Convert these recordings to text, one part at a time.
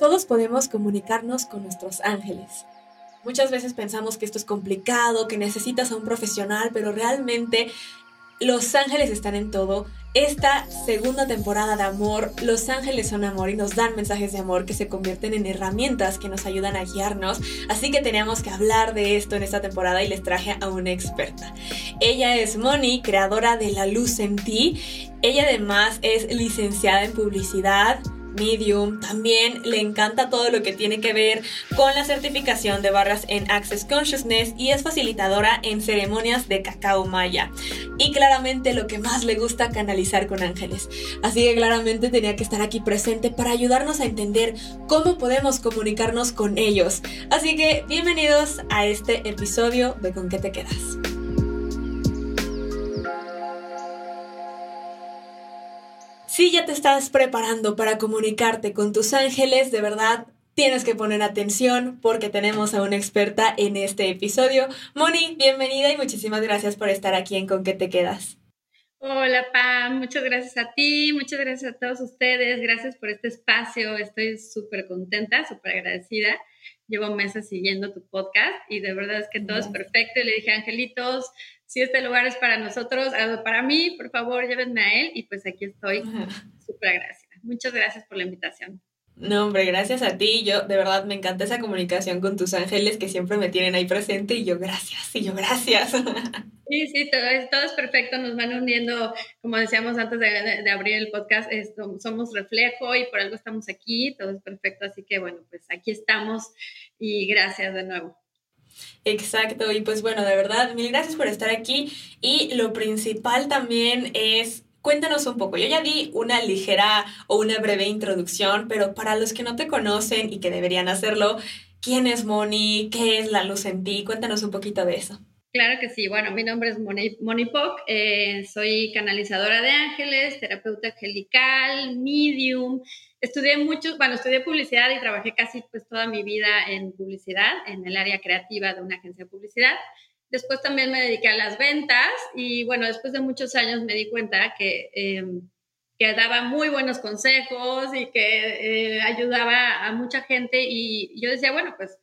Todos podemos comunicarnos con nuestros ángeles. Muchas veces pensamos que esto es complicado, que necesitas a un profesional, pero realmente los ángeles están en todo. Esta segunda temporada de amor, los ángeles son amor y nos dan mensajes de amor que se convierten en herramientas que nos ayudan a guiarnos. Así que teníamos que hablar de esto en esta temporada y les traje a una experta. Ella es Moni, creadora de La Luz en Ti. Ella además es licenciada en publicidad Medium. También le encanta todo lo que tiene que ver con la certificación de barras en Access Consciousness y es facilitadora en ceremonias de cacao maya. Y claramente lo que más le gusta canalizar con ángeles. Así que claramente tenía que estar aquí presente para ayudarnos a entender cómo podemos comunicarnos con ellos. Así que bienvenidos a este episodio de Con qué te quedas. Si ya te estás preparando para comunicarte con tus ángeles, de verdad tienes que poner atención porque tenemos a una experta en este episodio. Moni, bienvenida y muchísimas gracias por estar aquí en Con qué te quedas. Hola Pam, muchas gracias a ti, muchas gracias a todos ustedes, gracias por este espacio, estoy súper contenta, súper agradecida. Llevo meses siguiendo tu podcast y de verdad es que todo es perfecto y le dije, angelitos, si este lugar es para nosotros, para mí, por favor, llévenme a él y pues aquí estoy. Súper agradecida. Muchas gracias por la invitación. No, hombre, gracias a ti. Yo, de verdad, me encanta esa comunicación con tus ángeles que siempre me tienen ahí presente y yo, gracias, y yo, gracias. Sí, sí, todo es, todo es perfecto. Nos van uniendo, como decíamos antes de, de, abrir el podcast, esto, somos reflejo y por algo estamos aquí. Todo es perfecto. Así que, bueno, pues aquí estamos y gracias de nuevo. Exacto, y pues bueno, de verdad, mil gracias por estar aquí. Y lo principal también es Cuéntanos un poco, yo ya di una ligera o una breve introducción, pero para los que no te conocen y que deberían hacerlo, ¿quién es Moni? ¿Qué es la luz en ti? Cuéntanos un poquito de eso. Claro que sí, bueno, mi nombre es Moni, Moni Poc, eh, soy canalizadora de ángeles, terapeuta angelical, medium, estudié mucho, bueno, estudié publicidad y trabajé casi pues toda mi vida en publicidad, en el área creativa de una agencia de publicidad. Después también me dediqué a las ventas y bueno, después de muchos años me di cuenta que, em, que daba muy buenos consejos y que eh, ayudaba a mucha gente y yo decía, bueno, pues,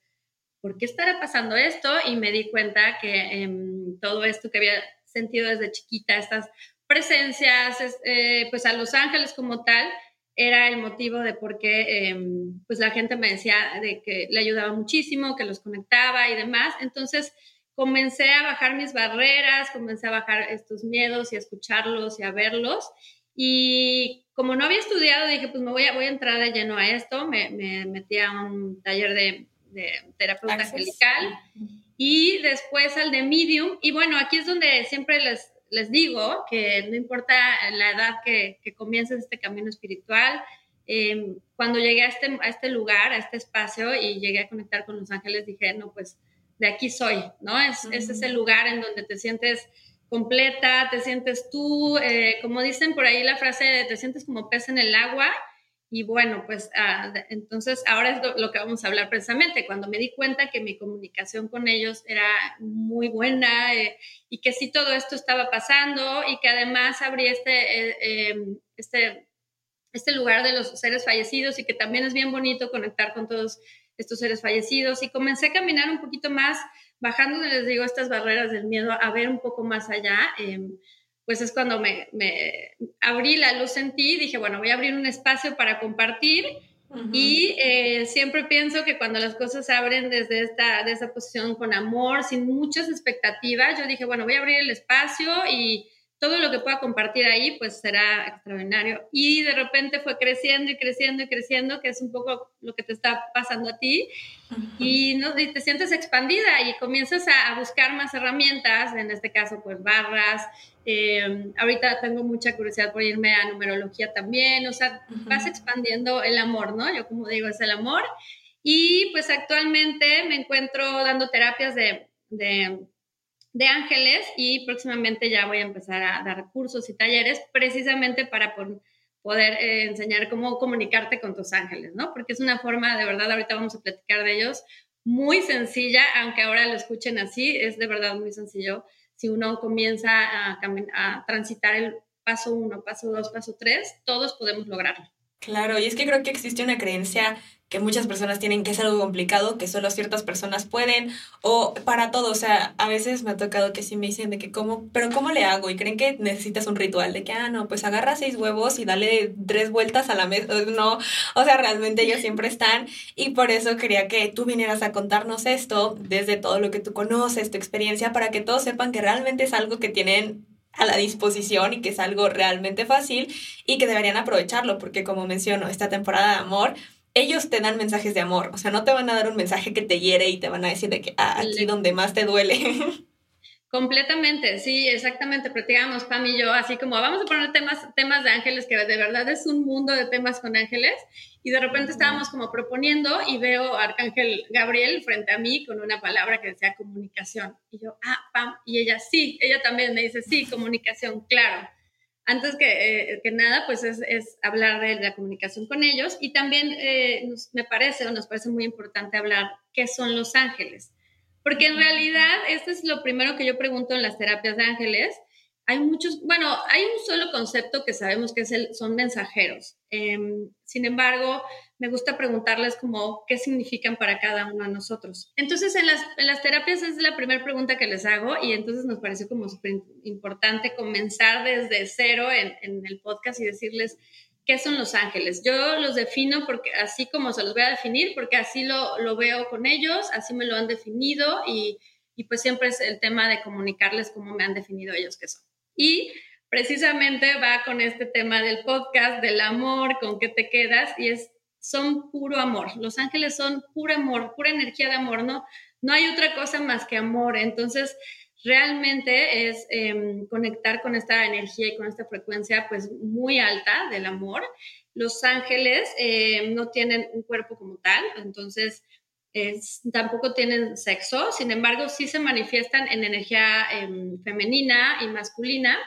¿por qué estará pasando esto? Y me di cuenta que em, todo esto que había sentido desde chiquita, estas presencias, eh, pues a Los Ángeles como tal, era el motivo de por qué em, pues la gente me decía de que le ayudaba muchísimo, que los conectaba y demás. Entonces comencé a bajar mis barreras, comencé a bajar estos miedos y a escucharlos y a verlos. Y como no había estudiado, dije, pues me voy a, voy a entrar de lleno a esto. Me, metí a un taller de, de terapeuta angelical y después al de medium. Y bueno, aquí es donde siempre les, les digo que no importa la edad que, que comiences este camino espiritual, em, cuando llegué a este, a este lugar, a este espacio y llegué a conectar con los ángeles, dije, no, pues de aquí soy, ¿no? Es, es ese lugar en donde te sientes completa, te sientes tú, eh, como dicen por ahí la frase, te sientes como pez en el agua y bueno, pues ah, entonces ahora es lo, que vamos a hablar precisamente, cuando me di cuenta que mi comunicación con ellos era muy buena eh, y que sí todo esto estaba pasando y que además abrí este, eh, em, este, este lugar de los seres fallecidos y que también es bien bonito conectar con todos estos seres fallecidos y comencé a caminar un poquito más, bajando, les digo, estas barreras del miedo, a ver un poco más allá. Pues es cuando me, abrí la luz en ti, dije, bueno, voy a abrir un espacio para compartir y eh, siempre pienso que cuando las cosas se abren desde esta, de esa posición con amor, sin muchas expectativas, yo dije, bueno, voy a abrir el espacio y todo lo que pueda compartir ahí, pues será extraordinario. Y de repente fue creciendo y creciendo y creciendo, que es un poco lo que te está pasando a ti. y, ¿no? te sientes expandida y comienzas a, buscar más herramientas, en este caso, pues barras. Eh, ahorita tengo mucha curiosidad por irme a numerología también. O sea, vas expandiendo el amor, ¿no? Yo como digo, es el amor. Y pues actualmente me encuentro dando terapias de, de de ángeles y próximamente ya voy a empezar a dar cursos y talleres precisamente para poder eh, enseñar cómo comunicarte con tus ángeles, ¿no? Porque es una forma, de verdad, ahorita vamos a platicar de ellos, muy sencilla, aunque ahora lo escuchen así, es de verdad muy sencillo. Si uno comienza a, a transitar el paso uno, paso dos, paso tres, todos podemos lograrlo. Claro, y es que creo que existe una creencia que muchas personas tienen que es algo complicado, que solo ciertas personas pueden, o para todo, o sea, a veces me ha tocado que sí me dicen de que cómo, pero ¿cómo le hago? Y creen que necesitas un ritual, de que, ah, no, pues agarra seis huevos y dale tres vueltas a la mesa, no, o sea, realmente ellos siempre están, y por eso quería que tú vinieras a contarnos esto desde todo lo que tú conoces, tu experiencia, para que todos sepan que realmente es algo que tienen a la disposición y que es algo realmente fácil y que deberían aprovecharlo, porque como menciono, esta temporada de amor, ellos te dan mensajes de amor, o sea, no te van a dar un mensaje que te hiere y te van a decir de que ah, aquí donde más te duele. Completamente, sí, exactamente. Platicábamos Pam y yo, así como vamos a poner temas, temas de ángeles, que de verdad es un mundo de temas con ángeles. Y de repente estábamos como proponiendo y veo a Arcángel Gabriel frente a mí con una palabra que decía comunicación. Y yo, ah, Pam, y ella, sí, ella también me dice, sí, comunicación, claro antes que, eh, que nada, pues es, es, hablar de la comunicación con ellos y también eh, me parece o nos parece muy importante hablar qué son los ángeles, porque en realidad esto es lo primero que yo pregunto en las terapias de ángeles. Hay muchos, bueno, hay un solo concepto que sabemos que es el, son mensajeros. Em, sin embargo, me gusta preguntarles como qué significan para cada uno de nosotros. Entonces, en las, en las terapias es la primera pregunta que les hago y entonces nos pareció como súper importante comenzar desde cero en, en, el podcast y decirles qué son los ángeles. Yo los defino porque así como se los voy a definir, porque así lo, lo veo con ellos, así me lo han definido y, y pues siempre es el tema de comunicarles cómo me han definido ellos qué son. Y precisamente va con este tema del podcast, del amor, con qué te quedas y es son puro amor. Los ángeles son puro amor, pura energía de amor, ¿no? No hay otra cosa más que amor. Entonces, realmente es em, conectar con esta energía y con esta frecuencia pues muy alta del amor. Los ángeles em, no tienen un cuerpo como tal, entonces tampoco tienen sexo, sin embargo sí se manifiestan en energía em, femenina y masculina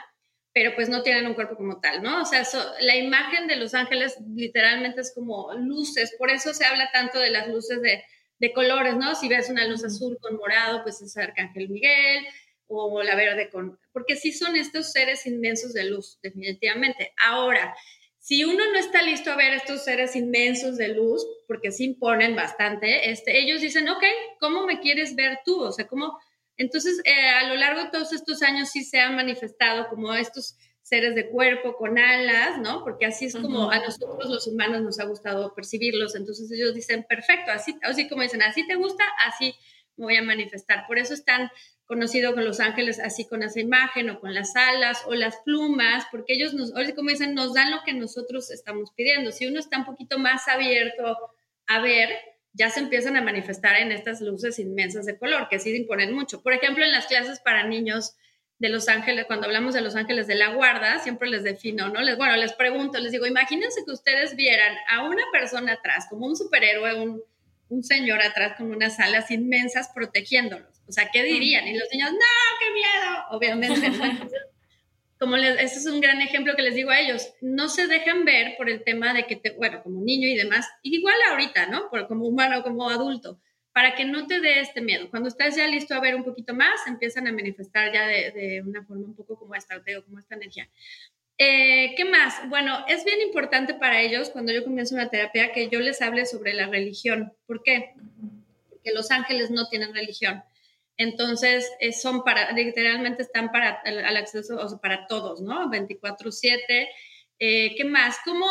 pero pues no tienen un cuerpo como tal, ¿no? O sea, la imagen de los ángeles literalmente es como luces, por eso se habla tanto de las luces de, de colores, ¿no? Si ves una luz azul con morado, pues es Arcángel Miguel, o la verde con... Porque sí son estos seres inmensos de luz, definitivamente. Ahora, si uno no está listo a ver estos seres inmensos de luz, porque se imponen bastante, este, ellos dicen, ok, ¿cómo me quieres ver tú? O sea, ¿cómo entonces, eh, a lo largo de todos estos años sí se han manifestado como estos seres de cuerpo con alas, ¿no? Porque así es como a nosotros los humanos nos ha gustado percibirlos. Entonces ellos dicen, perfecto, así, así como dicen, así te gusta, así me voy a manifestar. Por eso están conocidos con los ángeles así con esa imagen o con las alas o las plumas, porque ellos nos, como dicen, nos dan lo que nosotros estamos pidiendo. Si uno está un poquito más abierto a ver, ya se empiezan a manifestar en estas luces inmensas de color, que sí imponen mucho. Por ejemplo, en las clases para niños de Los Ángeles, cuando hablamos de Los Ángeles de la Guarda, siempre les defino, ¿no? Les, bueno, les pregunto, les digo, imagínense que ustedes vieran a una persona atrás, como un superhéroe, un, un señor atrás con unas alas inmensas protegiéndolos. O sea, ¿qué dirían? Y los niños, no, qué miedo, obviamente. como les, ese es un gran ejemplo que les digo a ellos, no se dejan ver por el tema de que, te, bueno, como niño y demás, igual ahorita, ¿no? Como humano, como adulto, para que no te dé este miedo. Cuando estés ya listo a ver un poquito más, empiezan a manifestar ya de, una forma un poco como esta, como esta energía. Eh, ¿Qué más? Bueno, es bien importante para ellos cuando yo comienzo una terapia que yo les hable sobre la religión. ¿Por qué? Porque los ángeles no tienen religión. Entonces, eh, son para, literalmente están para al acceso, o para todos, ¿no? 24/7. Eh, ¿Qué más? ¿Cómo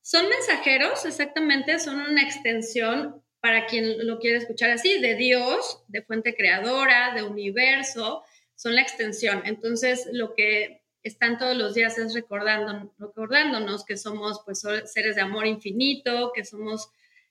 son mensajeros? Exactamente, son una extensión para quien lo quiere escuchar así, de Dios, de fuente creadora, de universo, son la extensión. Entonces, lo que están todos los días es recordando, recordándonos que somos pues seres de amor infinito, que somos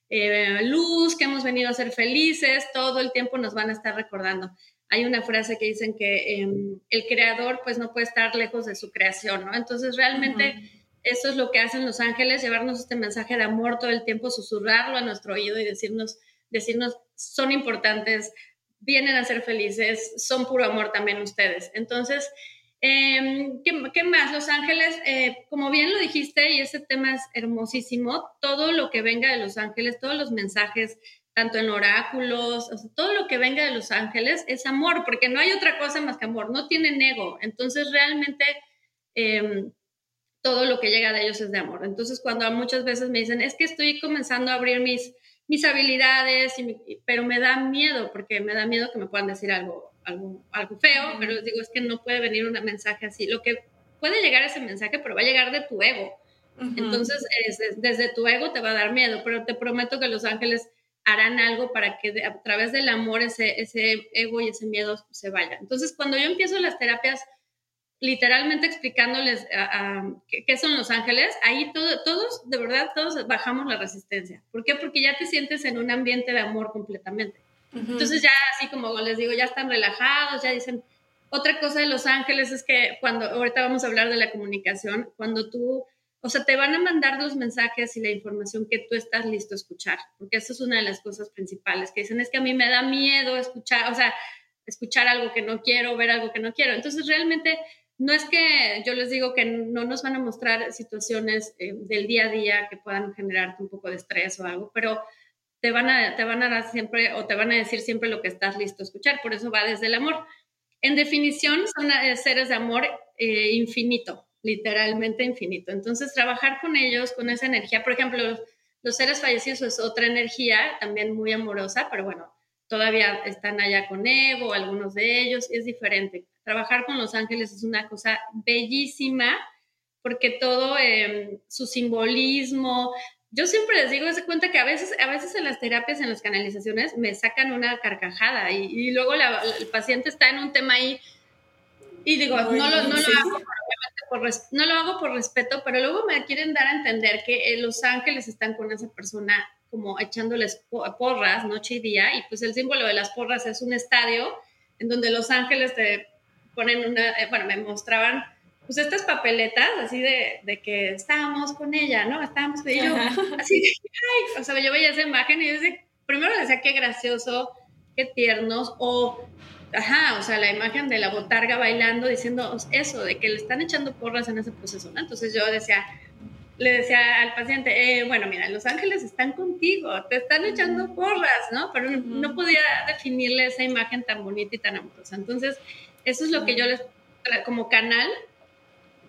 eh, luz, que hemos venido a ser felices, todo el tiempo nos van a estar recordando. Hay una frase que dicen que em, el creador pues no puede estar lejos de su creación, ¿no? Entonces realmente eso es lo que hacen los ángeles, llevarnos este mensaje de amor todo el tiempo, susurrarlo a nuestro oído y decirnos, decirnos, son importantes, vienen a ser felices, son puro amor también ustedes. Entonces, Em, ¿qué, más? Los Ángeles, eh, como bien lo dijiste, y ese tema es hermosísimo, todo lo que venga de Los Ángeles, todos los mensajes, tanto en oráculos, todo lo que venga de Los Ángeles es amor, porque no hay otra cosa más que amor, no tienen ego. Entonces, realmente, em, todo lo que llega de ellos es de amor. Entonces, cuando muchas veces me dicen, es que estoy comenzando a abrir mis mis habilidades, pero me da miedo, porque me da miedo que me puedan decir algo, algo, algo feo, pero les digo, es que no puede venir un mensaje así. Lo que puede llegar ese mensaje, pero va a llegar de tu ego. Entonces, desde tu ego te va a dar miedo, pero te prometo que los ángeles harán algo para que a través del amor ese, ese ego y ese miedo se vaya. Entonces, cuando yo empiezo las terapias, literalmente explicándoles qué, son los ángeles, ahí todos, de verdad, todos bajamos la resistencia. ¿Por qué? Porque ya te sientes en un ambiente de amor completamente. Entonces ya así como les digo, ya están relajados, ya dicen... Otra cosa de los ángeles es que cuando, ahorita vamos a hablar de la comunicación, cuando tú o sea, te van a mandar los mensajes y la información que tú estás listo a escuchar, porque eso es una de las cosas principales que dicen, es que a mí me da miedo escuchar, o sea, escuchar algo que no quiero, ver algo que no quiero. Entonces, realmente no es que yo les digo que no nos van a mostrar situaciones eh, del día a día que puedan generarte un poco de estrés o algo, pero te van a, te van a dar siempre o te van a decir siempre lo que estás listo a escuchar, por eso va desde el amor. En definición, son eh, seres de amor eh, infinito, literalmente infinito. Entonces, trabajar con ellos, con esa energía, por ejemplo, los, seres fallecidos es otra energía también muy amorosa, pero bueno, todavía están allá con Evo, algunos de ellos, es diferente. Trabajar con los ángeles es una cosa bellísima porque todo em, su simbolismo, yo siempre les digo, se cuenta que a veces, a veces en las terapias, en las canalizaciones, me sacan una carcajada y, luego el paciente está en un tema ahí y digo, no, lo, no, lo hago por, no lo hago por respeto, pero luego me quieren dar a entender que eh, los ángeles están con esa persona como echándoles porras noche y día, y pues el símbolo de las porras es un estadio en donde los ángeles te ponen una, eh, bueno, me mostraban pues estas papeletas así de, de, que estábamos con ella, ¿no? Estábamos con ella, así de, ay, o sea, yo veía esa imagen y yo decía, primero decía qué gracioso, qué tiernos, o ajá, o sea, la imagen de la botarga bailando diciendo eso, de que le están echando porras en ese proceso, ¿no? Entonces yo decía, le decía al paciente, eh, bueno, mira, los ángeles están contigo, te están echando porras, ¿no? Pero no podía definirle esa imagen tan bonita y tan amorosa. Entonces, eso es lo que yo les, como canal,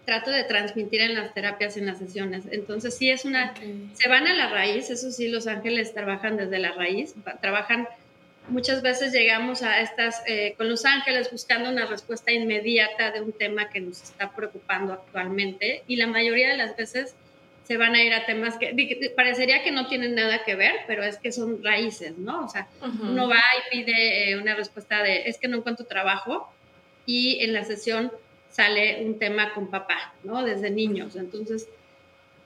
trato de transmitir en las terapias, en las sesiones. Entonces, sí es una, se van a la raíz, eso sí, los ángeles trabajan desde la raíz, trabajan muchas veces llegamos a estas, eh, con los ángeles buscando una respuesta inmediata de un tema que nos está preocupando actualmente y la mayoría de las veces se van a ir a temas que parecería que no tienen nada que ver, pero es que son raíces, ¿no? O sea, uno va y pide eh, una respuesta de, es que no encuentro trabajo y en la sesión sale un tema con papá, ¿no? Desde niños. Entonces,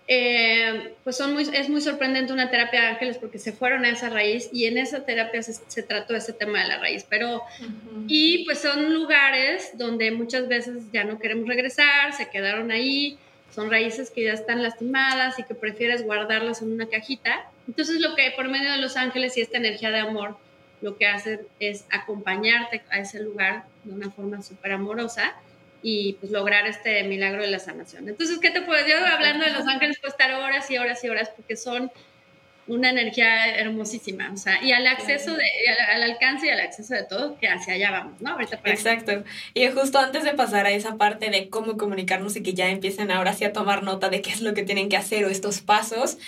eh, pues son muy, es muy sorprendente una terapia de ángeles porque se fueron a esa raíz y en esa terapia se, trató ese tema de la raíz. Pero, y pues son lugares donde muchas veces ya no queremos regresar, se quedaron ahí, son raíces que ya están lastimadas y que prefieres guardarlas en una cajita. Entonces lo que por medio de los ángeles y esta energía de amor, lo que hacen es acompañarte a ese lugar de una forma súper amorosa y pues lograr este milagro de la sanación. Entonces, ¿qué te puedo decir? Hablando de los ángeles, puedo estar horas y horas y horas porque son una energía hermosísima, o sea, y al acceso, de, al, alcance y al acceso de todo, que hacia allá vamos, ¿no? Ahorita Exacto. Y justo antes de pasar a esa parte de cómo comunicarnos y que ya empiecen ahora sí a tomar nota de qué es lo que tienen que hacer o estos pasos,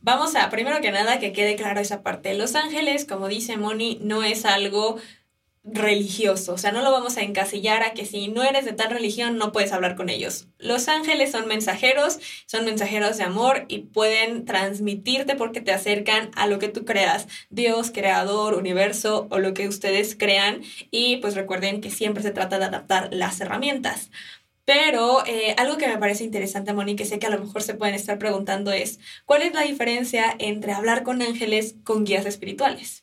vamos a, primero que nada, que quede claro esa parte. Los ángeles, como dice Moni, no es algo religioso, o sea, no lo vamos a encasillar a que si no eres de tal religión no puedes hablar con ellos. Los ángeles son mensajeros, son mensajeros de amor y pueden transmitirte porque te acercan a lo que tú creas, Dios, creador, universo o lo que ustedes crean y pues recuerden que siempre se trata de adaptar las herramientas. Pero eh, algo que me parece interesante, Moni, que sé que a lo mejor se pueden estar preguntando es, ¿cuál es la diferencia entre hablar con ángeles con guías espirituales?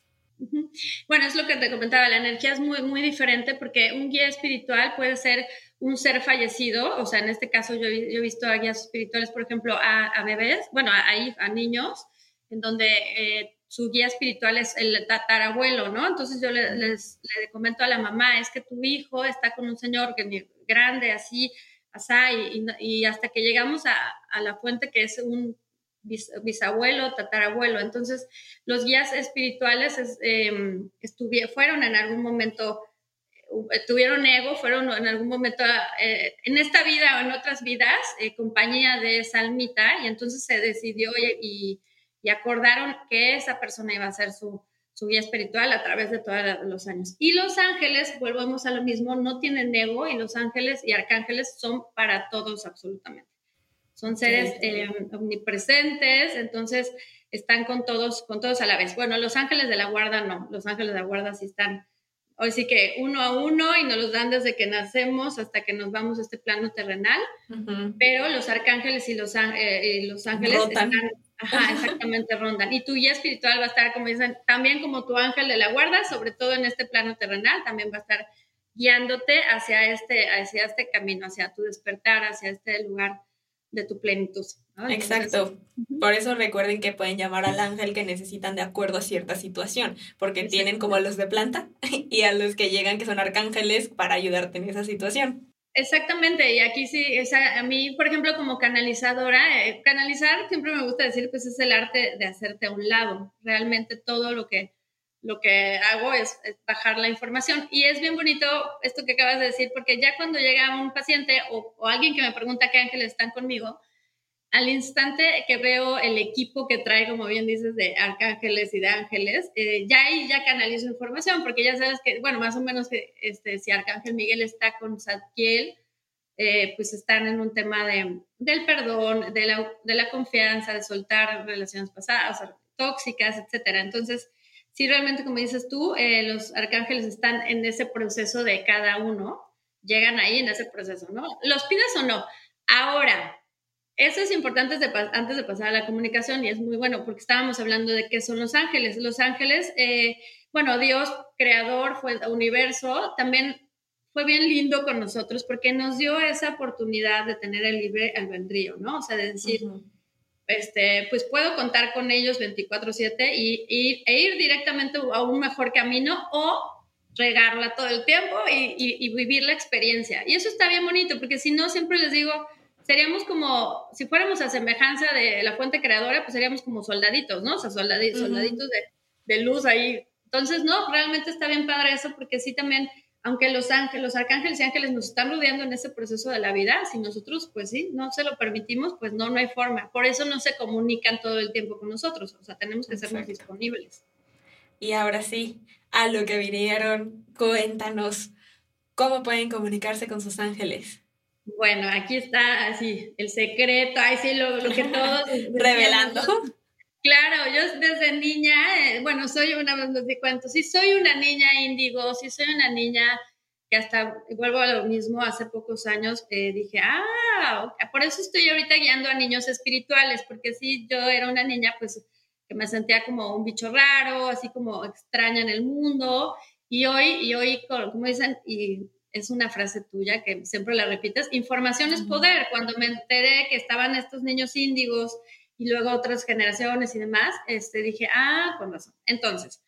Bueno, es lo que te comentaba, la energía es muy, muy diferente porque un guía espiritual puede ser un ser fallecido, o sea, en este caso yo, he visto a guías espirituales, por ejemplo, a, bebés, bueno, a, a, niños, en donde eh, su guía espiritual es el tatarabuelo, ¿no? Entonces yo le, les, le comento a la mamá, es que tu hijo está con un señor grande, así, así, y, y hasta que llegamos a, a la fuente que es un bisabuelo, tatarabuelo. Entonces, los guías espirituales em, fueron en algún momento, eh, tuvieron ego, fueron en algún momento, eh, en esta vida o en otras vidas, eh, compañía de esa almita, y entonces se decidió y, y acordaron que esa persona iba a ser su, su guía espiritual a través de todos los años. Y los ángeles, volvemos a lo mismo, no tienen ego y los ángeles y arcángeles son para todos absolutamente. Son seres eh, omnipresentes, entonces están con todos, con todos a la vez. Bueno, los ángeles de la guarda no, los ángeles de la guarda sí están, hoy sí que uno a uno y nos los dan desde que nacemos hasta que nos vamos a este plano terrenal, pero los arcángeles y los, eh, los ángeles están Ajá, exactamente, rondan. Y tu guía espiritual va a estar, como dicen, también como tu ángel de la guarda, sobre todo en este plano terrenal, también va a estar guiándote hacia este, hacia este camino, hacia tu despertar, hacia este lugar de tu plenitud. Exacto. Por eso recuerden que pueden llamar al ángel que necesitan de acuerdo a cierta situación, porque tienen como a los de planta y a los que llegan que son arcángeles para ayudarte en esa situación. Exactamente, y aquí sí, a mí, por ejemplo, como canalizadora, eh, canalizar siempre me gusta decir, pues es el arte de hacerte a un lado. Realmente todo lo que, lo que hago es, bajar la información. Y es bien bonito esto que acabas de decir, porque ya cuando llega un paciente o, o alguien que me pregunta qué ángeles están conmigo, al instante que veo el equipo que trae, como bien dices, de arcángeles y de ángeles, eh, ya ahí ya canalizo información, porque ya sabes que, bueno, más o menos que este, si Arcángel Miguel está con Zadkiel, eh, pues están en un tema de, del perdón, de la, de la confianza, de soltar relaciones pasadas, tóxicas, etcétera. Entonces, sí, realmente, como dices tú, eh, los arcángeles están en ese proceso de cada uno, llegan ahí en ese proceso, ¿no? ¿Los pides o no? Ahora, eso es importante antes de pasar a la comunicación y es muy bueno porque estábamos hablando de qué son los ángeles. Los ángeles, eh, bueno, Dios, creador, fue el universo, también fue bien lindo con nosotros porque nos dio esa oportunidad de tener el libre albedrío, ¿no? O sea, de decir, este, pues puedo contar con ellos 24/7 y, e ir directamente a un mejor camino o regarla todo el tiempo y, y vivir la experiencia. Y eso está bien bonito porque si no, siempre les digo, seríamos como, si fuéramos a semejanza de la fuente creadora, pues seríamos como soldaditos, ¿no? O sea, soldaditos, soldaditos de, de, luz ahí. Entonces, no, realmente está bien padre eso, porque sí también, aunque los ángeles, los arcángeles y ángeles nos están rodeando en ese proceso de la vida, si nosotros, pues sí, no se lo permitimos, pues no, no hay forma. Por eso no se comunican todo el tiempo con nosotros, o sea, tenemos que ser disponibles. Y ahora sí, a lo que vinieron, cuéntanos, ¿cómo pueden comunicarse con sus ángeles? Bueno, aquí está así el secreto, ahí sí lo, que todos revelando. Claro, yo desde niña, eh, bueno, soy una, no sé cuánto, sí soy una niña índigo, sí soy una niña que hasta, vuelvo a lo mismo, hace pocos años eh, dije, ah, por eso estoy ahorita guiando a niños espirituales, porque sí, yo era una niña, pues, que me sentía como un bicho raro, así como extraña en el mundo, y hoy, y hoy, como dicen, y es una frase tuya que siempre la repites, información es poder. Cuando me enteré que estaban estos niños índigos y luego otras generaciones y demás, este, dije, ah, con razón. Entonces,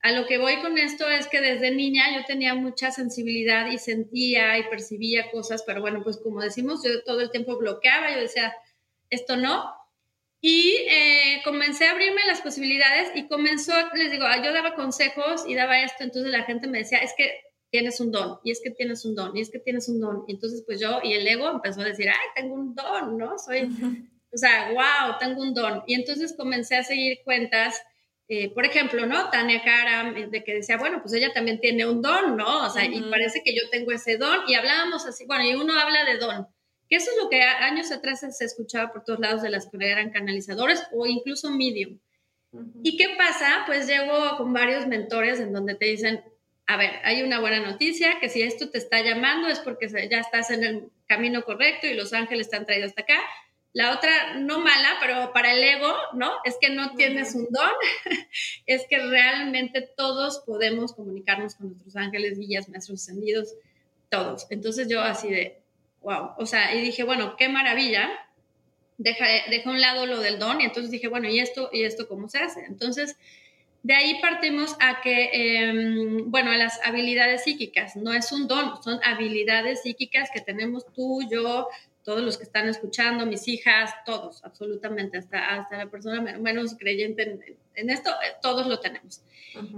a lo que voy con esto es que desde niña yo tenía mucha sensibilidad y sentía y percibía cosas, pero bueno, pues como decimos, yo todo el tiempo bloqueaba, yo decía, esto no. Y eh, comencé a abrirme las posibilidades y comenzó, les digo, yo daba consejos y daba esto, entonces la gente me decía, es que tienes un don, y es que tienes un don, y es que tienes un don. Y entonces, pues yo, y el ego empezó a decir, ay, tengo un don, ¿no? Soy, o sea, wow, tengo un don. Y entonces comencé a seguir cuentas, eh, por ejemplo, ¿no? Tania Cara, de que decía, bueno, pues ella también tiene un don, ¿no? O sea, y parece que yo tengo ese don, y hablábamos así, bueno, y uno habla de don, que eso es lo que años atrás se escuchaba por todos lados de las que eran canalizadores o incluso medium. ¿Y qué pasa? Pues llego con varios mentores en donde te dicen, a ver, hay una buena noticia, que si esto te está llamando es porque ya estás en el camino correcto y los ángeles te han traído hasta acá. La otra, no mala, pero para el ego, ¿no? Es que no tienes un don, es que realmente todos podemos comunicarnos con nuestros ángeles, guías, maestros ascendidos, todos. Entonces yo así de, wow, o sea, y dije, bueno, qué maravilla, deja, deja un lado lo del don y entonces dije, bueno, ¿y esto, y esto cómo se hace? Entonces de ahí partimos a que, em, bueno, a las habilidades psíquicas. No es un don, son habilidades psíquicas que tenemos tú, yo, todos los que están escuchando, mis hijas, todos, absolutamente, hasta, hasta la persona menos creyente en, esto, eh, todos lo tenemos.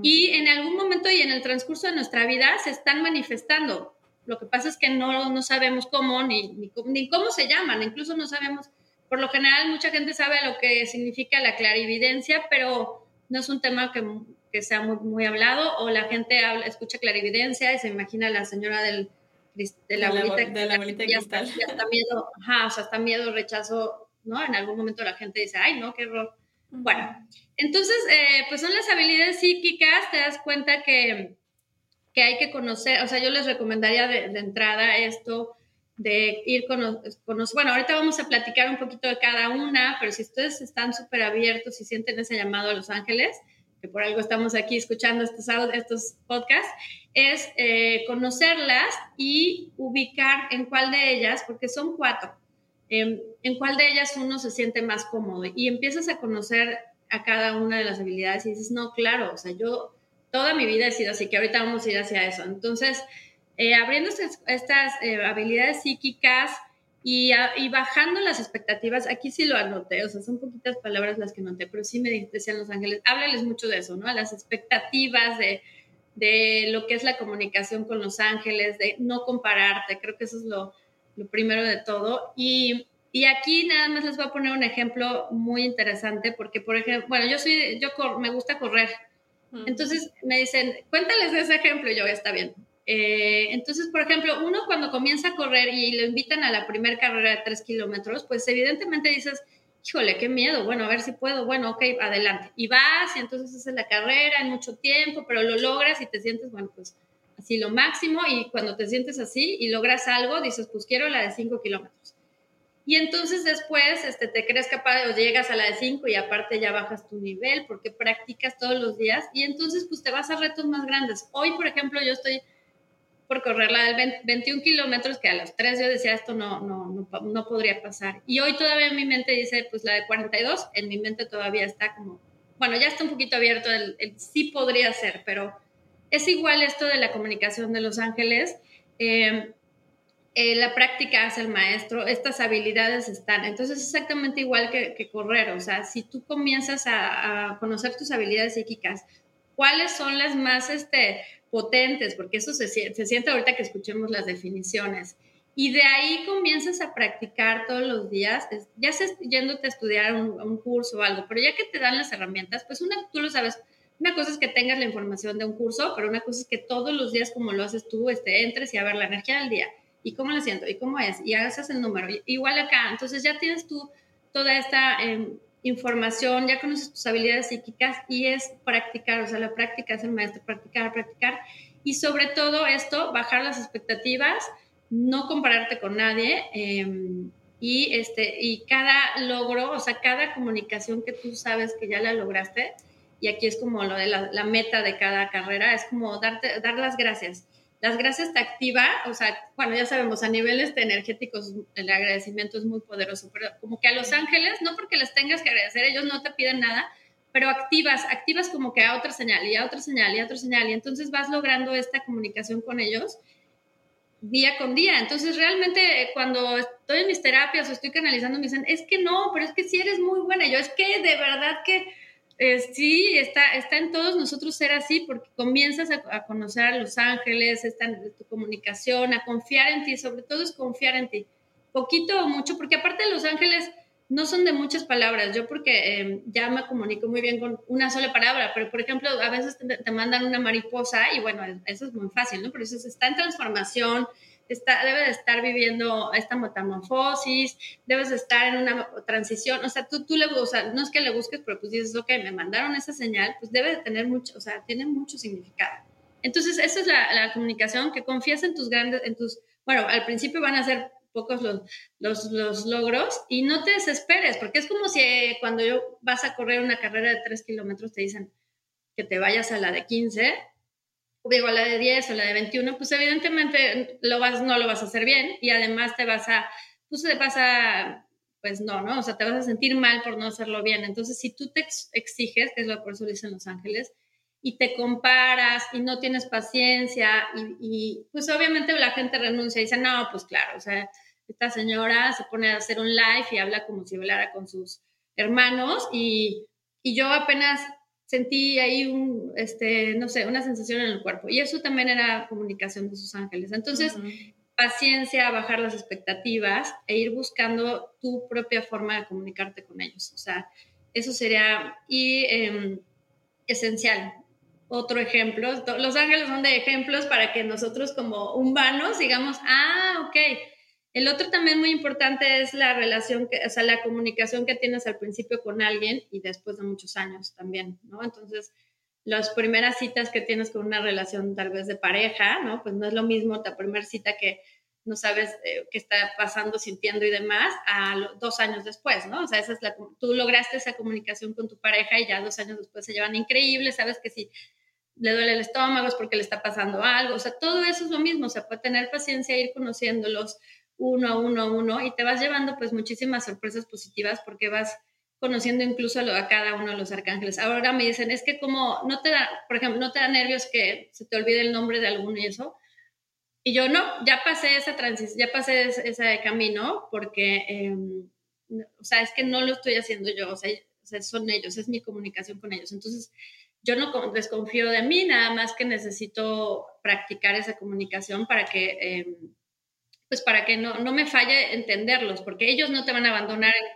Y en algún momento y en el transcurso de nuestra vida se están manifestando. Lo que pasa es que no, no sabemos cómo, ni, ni, ni cómo se llaman, incluso no sabemos por lo general mucha gente sabe lo que significa la clarividencia, pero no es un tema que, que sea muy, muy, hablado o la gente habla, escucha clarividencia y se imagina a la señora del, de la abuelita, de la abuelita cristal. Ya está miedo, ajá, o sea, está miedo, rechazo, ¿no? En algún momento la gente dice, ay, no, qué horror. Bueno, entonces, eh, pues son las habilidades psíquicas, te das cuenta que, que hay que conocer, o sea, yo les recomendaría de, de entrada esto, de ir con, bueno, ahorita vamos a platicar un poquito de cada una, pero si ustedes están súper abiertos y sienten ese llamado a Los Ángeles, que por algo estamos aquí escuchando estos, estos podcasts, es eh, conocerlas y ubicar en cuál de ellas, porque son cuatro, em, en cuál de ellas uno se siente más cómodo y empiezas a conocer a cada una de las habilidades y dices, no, claro, o sea, yo toda mi vida he sido así, que ahorita vamos a ir hacia eso. Entonces, eh, abriendo estas, eh, habilidades psíquicas y, y, bajando las expectativas, aquí sí lo anoté, o sea, son poquitas palabras las que noté, pero sí me decían los ángeles, háblales mucho de eso, ¿no? Las expectativas de, de lo que es la comunicación con los ángeles, de no compararte, creo que eso es lo, lo primero de todo. Y, y, aquí nada más les voy a poner un ejemplo muy interesante, porque, por ejemplo, bueno, yo soy, yo me gusta correr, entonces me dicen, cuéntales ese ejemplo, y yo, está bien. Eh, entonces, por ejemplo, uno cuando comienza a correr y lo invitan a la primera carrera de tres kilómetros, pues evidentemente dices, híjole, qué miedo, bueno, a ver si puedo, bueno, ok, adelante. Y vas y entonces haces la carrera en mucho tiempo, pero lo logras y te sientes, bueno, pues así lo máximo y cuando te sientes así y logras algo, dices, pues quiero la de cinco kilómetros. Y entonces después este, te crees capaz o llegas a la de 5 y aparte ya bajas tu nivel porque practicas todos los días y entonces pues te vas a retos más grandes. Hoy, por ejemplo, yo estoy por correr la del 21 kilómetros, que a los 3 yo decía, esto no, no, no, no, podría pasar. Y hoy todavía en mi mente dice, pues la de 42, en mi mente todavía está como, bueno, ya está un poquito abierto, el, sí podría ser, pero es igual esto de la comunicación de los ángeles. Eh, eh, la práctica hace el maestro, estas habilidades están. Entonces, es exactamente igual que, que correr. O sea, si tú comienzas a, a, conocer tus habilidades psíquicas, ¿cuáles son las más este, potentes, porque eso se, se siente ahorita que escuchemos las definiciones. Y de ahí comienzas a practicar todos los días, ya sea yéndote a estudiar un, un, curso o algo, pero ya que te dan las herramientas, pues una, tú lo sabes, una cosa es que tengas la información de un curso, pero una cosa es que todos los días, como lo haces tú, este, entres y a ver la energía del día, y cómo la siento, y cómo es, y hagas el número, igual acá, entonces ya tienes tú toda esta eh, información, ya conoces tus habilidades psíquicas y es practicar, o sea, la práctica es el maestro, practicar, practicar. Y sobre todo esto, bajar las expectativas, no compararte con nadie em, y, este, y cada logro, o sea, cada comunicación que tú sabes que ya la lograste, y aquí es como lo de la, la meta de cada carrera, es como darte, dar las gracias las gracias te activa, o sea, bueno, ya sabemos, a niveles energéticos el agradecimiento es muy poderoso, pero como que a los ángeles, no porque les tengas que agradecer, ellos no te piden nada, pero activas, activas como que a otra señal y a otra señal y a otra señal, y entonces vas logrando esta comunicación con ellos día con día. Entonces, realmente cuando estoy en mis terapias o estoy canalizando, me dicen, es que no, pero es que sí eres muy buena. yo, es que de verdad que eh, sí, está, está en todos nosotros ser así, porque comienzas a, conocer a los ángeles, está en tu comunicación, a confiar en ti, sobre todo es confiar en ti, poquito o mucho, porque aparte los ángeles no son de muchas palabras, yo porque em, ya me comunico muy bien con una sola palabra, pero por ejemplo, a veces te, te mandan una mariposa y bueno, eso es muy fácil, ¿no? Pero eso está en transformación, está, debe de estar viviendo esta metamorfosis, debes de estar en una transición, o sea, tú, tú le, o no es que le busques, pero pues dices, ok, me mandaron esa señal, pues debe de tener mucho, o sea, tiene mucho significado. Entonces, esa es la, la comunicación, que confías en tus grandes, en tus, bueno, al principio van a ser pocos los, los, los, logros y no te desesperes, porque es como si eh, cuando yo vas a correr una carrera de 3 kilómetros te dicen que te vayas a la de 15 digo, la de 10 o la de 21, pues evidentemente lo vas, no lo vas a hacer bien y además te vas a, pues te vas a, pues no, ¿no? O sea, te vas a sentir mal por no hacerlo bien. Entonces, si tú te exiges, que es lo que por eso dicen los ángeles, y te comparas y no tienes paciencia y, y, pues obviamente la gente renuncia y dice, no, pues claro, o sea, esta señora se pone a hacer un live y habla como si hablara con sus hermanos y, y yo apenas sentí ahí un, este, no sé, una sensación en el cuerpo. Y eso también era comunicación de sus ángeles. Entonces, paciencia, bajar las expectativas e ir buscando tu propia forma de comunicarte con ellos. O sea, eso sería y, em, esencial. Otro ejemplo, los ángeles son de ejemplos para que nosotros como humanos digamos, ah, ok. El otro también muy importante es la relación, que, o sea, la comunicación que tienes al principio con alguien y después de muchos años también, ¿no? Entonces, las primeras citas que tienes con una relación tal vez de pareja, ¿no? Pues no es lo mismo la primera cita que no sabes eh, qué está pasando, sintiendo y demás, a dos años después, ¿no? O sea, esa es la, tú lograste esa comunicación con tu pareja y ya dos años después se llevan increíble, sabes que si le duele el estómago es porque le está pasando algo, o sea, todo eso es lo mismo, o sea, puede tener paciencia, ir conociéndolos uno a uno a uno y te vas llevando pues muchísimas sorpresas positivas porque vas conociendo incluso a cada uno de los arcángeles. Ahora me dicen, es que como no te da, por ejemplo, no te da nervios que se te olvide el nombre de alguno y eso. Y yo no, ya pasé esa transición, ya pasé ese, camino porque, em, o sea, es que no lo estoy haciendo yo, o sea, son ellos, es mi comunicación con ellos. Entonces, yo no desconfío de mí, nada más que necesito practicar esa comunicación para que, em, pues para que no, no me falle entenderlos, porque ellos no te van a abandonar en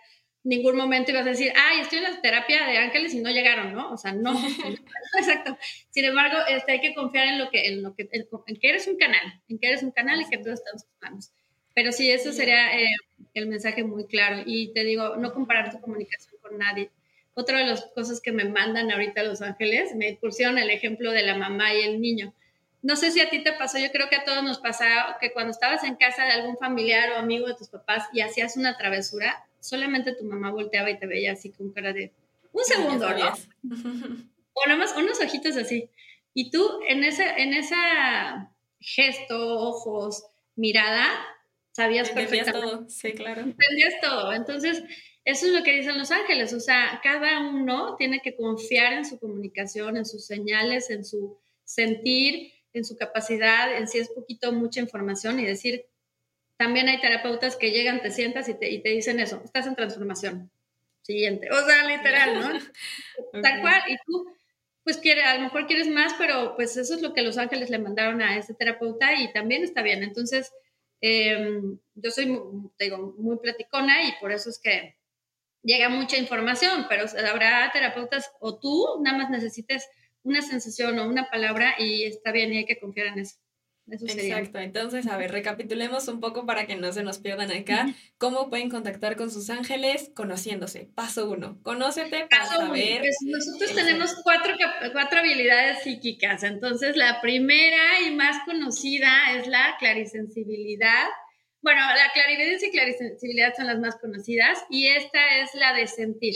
ningún momento ibas a decir, ay, estoy en la terapia de ángeles y no llegaron, ¿no? O sea, no. Exacto. Sin embargo, este, hay que confiar en lo que, en lo que, en, que eres un canal, en que eres un canal y que todo está en manos. Pero sí, eso sería eh, el mensaje muy claro. Y te digo, no comparar tu comunicación con nadie. Otra de las cosas que me mandan ahorita Los Ángeles, me pusieron el ejemplo de la mamá y el niño. No sé si a ti te pasó, yo creo que a todos nos pasa que cuando estabas en casa de algún familiar o amigo de tus papás y hacías una travesura, solamente tu mamá volteaba y te veía así con cara de un segundo, ¿no? o nada más unos ojitos así. Y tú en ese, en esa gesto, ojos, mirada, sabías perfectamente. todo, sí, claro. Entendías todo. Entonces, eso es lo que dicen los ángeles. O sea, cada uno tiene que confiar en su comunicación, en sus señales, en su sentir, en su capacidad, en si es poquito mucha información y decir, también hay terapeutas que llegan, te sientas y te, y te dicen eso, estás en transformación. Siguiente. O sea, literal, ¿no? Tal cual. Y tú, pues quiere, a lo mejor quieres más, pero pues eso es lo que los ángeles le mandaron a ese terapeuta y también está bien. Entonces, em, yo soy, te digo, muy platicona y por eso es que llega mucha información, pero habrá terapeutas o tú nada más necesites una sensación o una palabra y está bien y hay que confiar en eso. Exacto, entonces, a ver, recapitulemos un poco para que no se nos pierdan acá. ¿Cómo pueden contactar con sus ángeles? Conociéndose. Paso uno, conócete para saber. Pues nosotros tenemos cuatro, cuatro habilidades psíquicas. Entonces, la primera y más conocida es la clarisensibilidad. Bueno, la clarividencia y clarisensibilidad son las más conocidas y esta es la de sentir.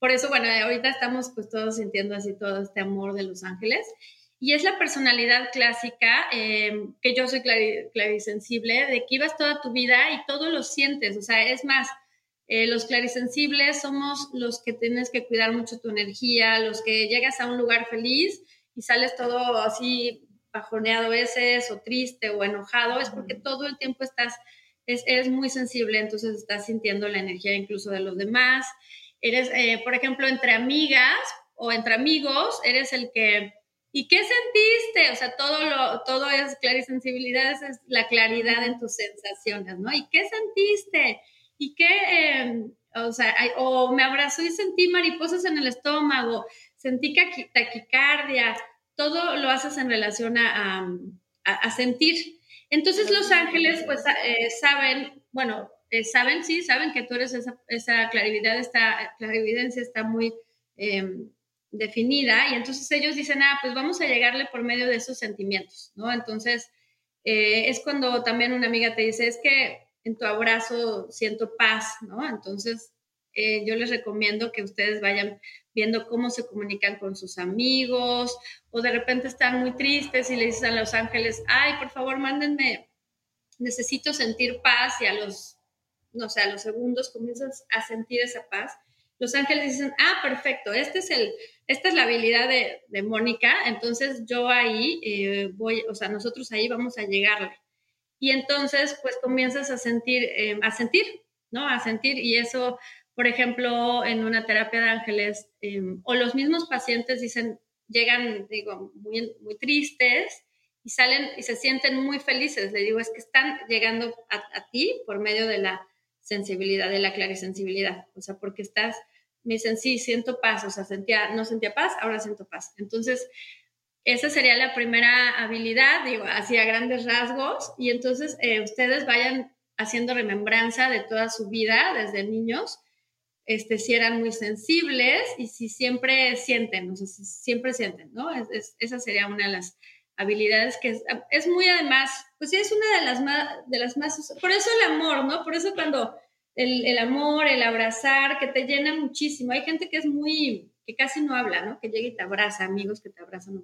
Por eso, bueno, ahorita estamos pues todos sintiendo así todo este amor de los ángeles. Y es la personalidad clásica, em, que yo soy clarisensible, de que ibas toda tu vida y todo lo sientes. O sea, es más, eh, los clarisensibles somos los que tienes que cuidar mucho tu energía, los que llegas a un lugar feliz y sales todo así bajoneado a veces, o triste, o enojado, es porque todo el tiempo estás, es, eres muy sensible, entonces estás sintiendo la energía incluso de los demás. Eres, eh, por ejemplo, entre amigas o entre amigos, eres el que ¿Y qué sentiste? O sea, todo, lo, todo es clarisensibilidad, es la claridad en tus sensaciones, ¿no? ¿Y qué sentiste? ¿Y qué, em, o sea, o me abrazó y sentí mariposas en el estómago, sentí taquicardia, todo lo haces en relación a, a, sentir. Entonces los ángeles, pues, eh, saben, bueno, eh, saben, sí, saben que tú eres esa, esa esta clarividencia está muy... Eh, definida y entonces ellos dicen, ah, pues vamos a llegarle por medio de esos sentimientos, ¿no? Entonces, eh, es cuando también una amiga te dice, es que en tu abrazo siento paz, ¿no? Entonces, eh, yo les recomiendo que ustedes vayan viendo cómo se comunican con sus amigos o de repente están muy tristes y le dicen a los ángeles, ay, por favor, mándenme, necesito sentir paz y a los, no sé, a los segundos comienzas a sentir esa paz los ángeles dicen, ah, perfecto, este es el, esta es la habilidad de, Mónica, entonces yo ahí eh, voy, o sea, nosotros ahí vamos a llegarle. Y entonces, pues comienzas a sentir, eh, a sentir, ¿no? A sentir, y eso, por ejemplo, en una terapia de ángeles, em, o los mismos pacientes dicen, llegan, digo, muy, muy tristes, y salen y se sienten muy felices. Le digo, es que están llegando a, ti por medio de la sensibilidad, de la clarisensibilidad. O sea, porque estás, me dicen, sí, siento paz. O sea, sentía, no sentía paz, ahora siento paz. Entonces, esa sería la primera habilidad, digo, así a grandes rasgos. Y entonces eh, ustedes vayan haciendo remembranza de toda su vida desde niños. Este, si eran muy sensibles y si siempre sienten, o sea, si siempre sienten, ¿no? esa sería una de las habilidades que es, muy además, pues sí, es una de las más, de las más, por eso el amor, ¿no? Por eso cuando el, el, amor, el abrazar, que te llena muchísimo. Hay gente que es muy, que casi no habla, ¿no? Que llega y te abraza, amigos que te abrazan, no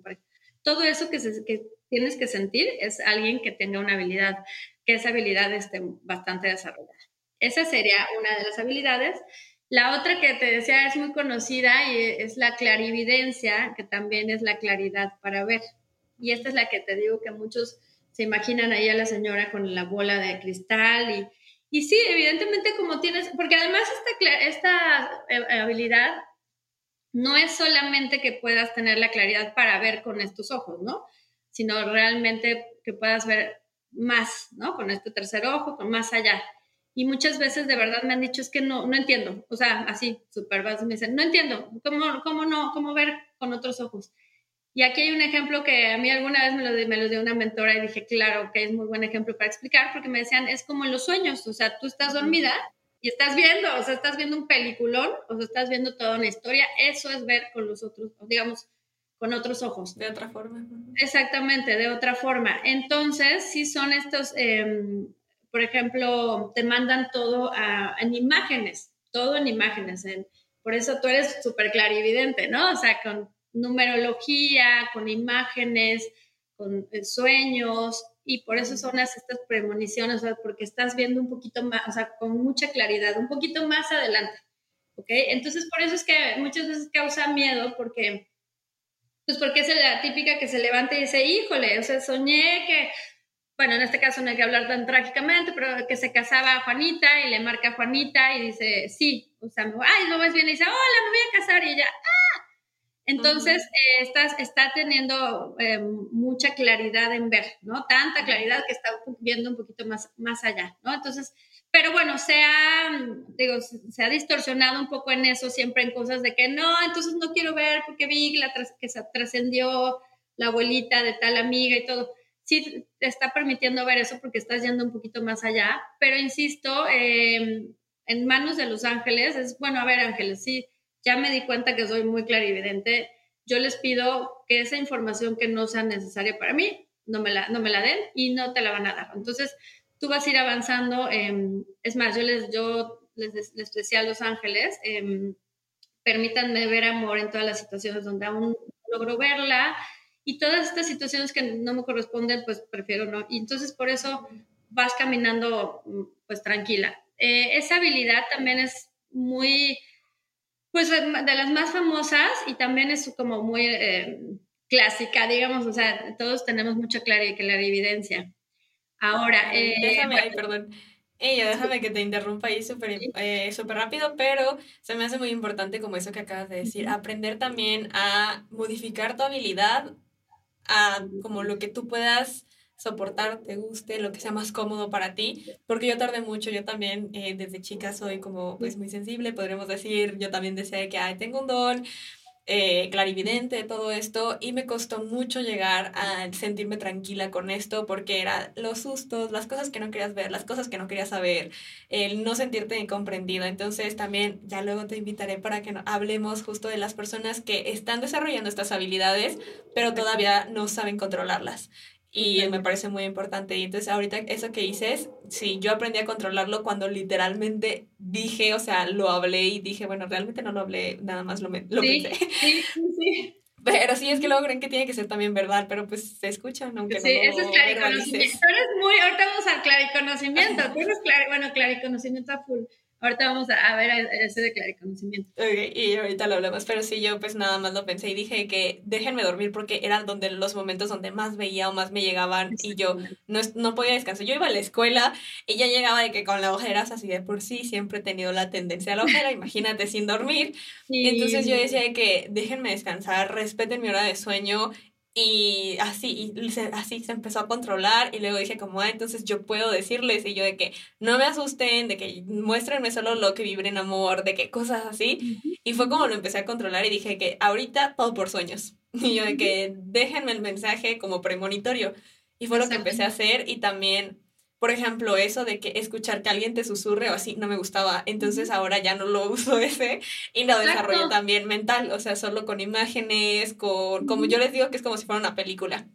Todo eso que, se, que tienes que sentir es alguien que tenga una habilidad, que esa habilidad esté bastante desarrollada. Esa sería una de las habilidades. La otra que te decía es muy conocida y es la clarividencia, que también es la claridad para ver. Y esta es la que te digo que muchos se imaginan ahí a la señora con la bola de cristal y, y sí, evidentemente como tienes, porque además esta, esta eh, habilidad no es solamente que puedas tener la claridad para ver con estos ojos, ¿no? Sino realmente que puedas ver más, ¿no? Con este tercer ojo, con más allá. Y muchas veces de verdad me han dicho, es que no, no entiendo. O sea, así, súper me dicen, no entiendo, ¿cómo, cómo no, cómo ver con otros ojos? Y aquí hay un ejemplo que a mí alguna vez me lo, me lo dio una mentora y dije, claro, que es muy buen ejemplo para explicar, porque me decían, es como en los sueños, o sea, tú estás dormida y estás viendo, o sea, estás viendo un peliculón, o sea, estás viendo toda una historia, eso es ver con los otros, digamos, con otros ojos. De otra forma. Exactamente, de otra forma. Entonces, si son estos, em, por ejemplo, te mandan todo en imágenes, todo en imágenes. por eso tú eres súper clarividente, ¿no? O sea, con numerología, con imágenes, con eh, sueños, y por eso son las, estas premoniciones, porque estás viendo un poquito más, o sea, con mucha claridad, un poquito más adelante, ¿ok? Entonces, por eso es que muchas veces causa miedo, porque, pues porque es la típica que se levanta y dice, híjole, o sea, soñé que, bueno, en este caso no hay que hablar tan trágicamente, pero que se casaba a Juanita y le marca a Juanita y dice, sí, o sea, ay, no ves bien, y dice, hola, me voy a casar, y ella, ¡ah! Entonces, eh, está teniendo eh, mucha claridad en ver, ¿no? Tanta claridad que está viendo un poquito más, más allá, ¿no? Entonces, pero bueno, se ha, digo, se ha distorsionado un poco en eso, siempre en cosas de que no, entonces no quiero ver porque vi la que se trascendió la abuelita de tal amiga y todo. Sí, te está permitiendo ver eso porque estás yendo un poquito más allá, pero insisto, em, en manos de los ángeles es, bueno, a ver, ángeles, sí ya me di cuenta que soy muy clarividente, yo les pido que esa información que no sea necesaria para mí, no me la, no me la den y no te la van a dar. Entonces, tú vas a ir avanzando. es más, yo les, yo les, les decía a los ángeles, em, permítanme ver amor en todas las situaciones donde aún logro verla y todas estas situaciones que no me corresponden, pues prefiero no. Y entonces por eso vas caminando pues tranquila. Eh, esa habilidad también es muy pues de las más famosas y también es como muy eh, clásica, digamos, o sea, todos tenemos mucha clarividencia. Ahora, eh, déjame, perdón. Ella, déjame que te interrumpa ahí súper eh, rápido, pero se me hace muy importante como eso que acabas de decir, aprender también a modificar tu habilidad a como lo que tú puedas soportar, te guste, lo que sea más cómodo para ti, porque yo tardé mucho, yo también eh, desde chica soy como pues muy sensible, podríamos decir, yo también decía que Ay, tengo un don, eh, clarividente, todo esto, y me costó mucho llegar a sentirme tranquila con esto porque era los sustos, las cosas que no querías ver, las cosas que no querías saber, el no sentirte comprendido. Entonces también ya luego te invitaré para que hablemos justo de las personas que están desarrollando estas habilidades, pero todavía no saben controlarlas y me parece muy importante. Y entonces ahorita eso que dices, sí, yo aprendí a controlarlo cuando literalmente dije, o sea, lo hablé y dije, bueno, realmente no lo hablé, nada más lo, lo pensé. Sí, sí. Pero sí, es que luego creen que tiene que ser también verdad, pero pues se escuchan, aunque sí, no Sí, eso es clariconocimiento. Tú eres muy, ahorita vamos al clariconocimiento, tú eres clari, bueno, clariconocimiento a full. Ahorita vamos a, ver ese de clariconocimiento. Ok, y ahorita lo hablamos, pero sí, yo pues nada más lo pensé y dije que déjenme dormir porque eran donde los momentos donde más veía o más me llegaban y yo no, no podía descansar. Yo iba a la escuela y ya llegaba de que con la ojeras así de por sí siempre he tenido la tendencia a la ojera, imagínate sin dormir. Y entonces yo decía que déjenme descansar, respeten mi hora de sueño Y así, y se, así se empezó a controlar y luego dije como, ah, entonces yo puedo decirles y yo de que no me asusten, de que muéstrenme solo lo que vibre en amor, de que cosas así. Y fue como lo empecé a controlar y dije que ahorita todo por sueños. Y yo de que déjenme el mensaje como premonitorio. Y fue lo que empecé a hacer y también por ejemplo, eso de que escuchar que alguien te susurre o así no me gustaba. Entonces ahora ya no lo uso ese y lo desarrollo también mental, o sea, solo con imágenes, con, como yo les digo que es como si fuera una película.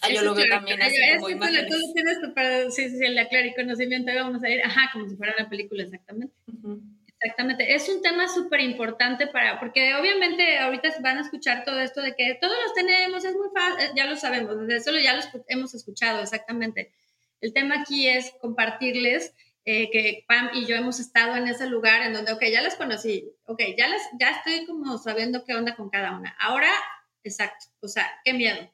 Ah, yo lo veo también así como imágenes. Tienes para, sí, sí, el aclarar conocimiento, vamos a ir, ajá, como si fuera una película, exactamente. Exactamente, es un tema súper importante para, porque obviamente ahorita van a escuchar todo esto de que todos los tenemos, es muy fácil, ya lo sabemos, eso ya lo hemos escuchado, exactamente el tema aquí es compartirles eh, que Pam y yo hemos estado en ese lugar en donde, ok, ya las conocí, ok, ya, las, ya estoy como sabiendo qué onda con cada una. Ahora, exacto, o sea, qué miedo.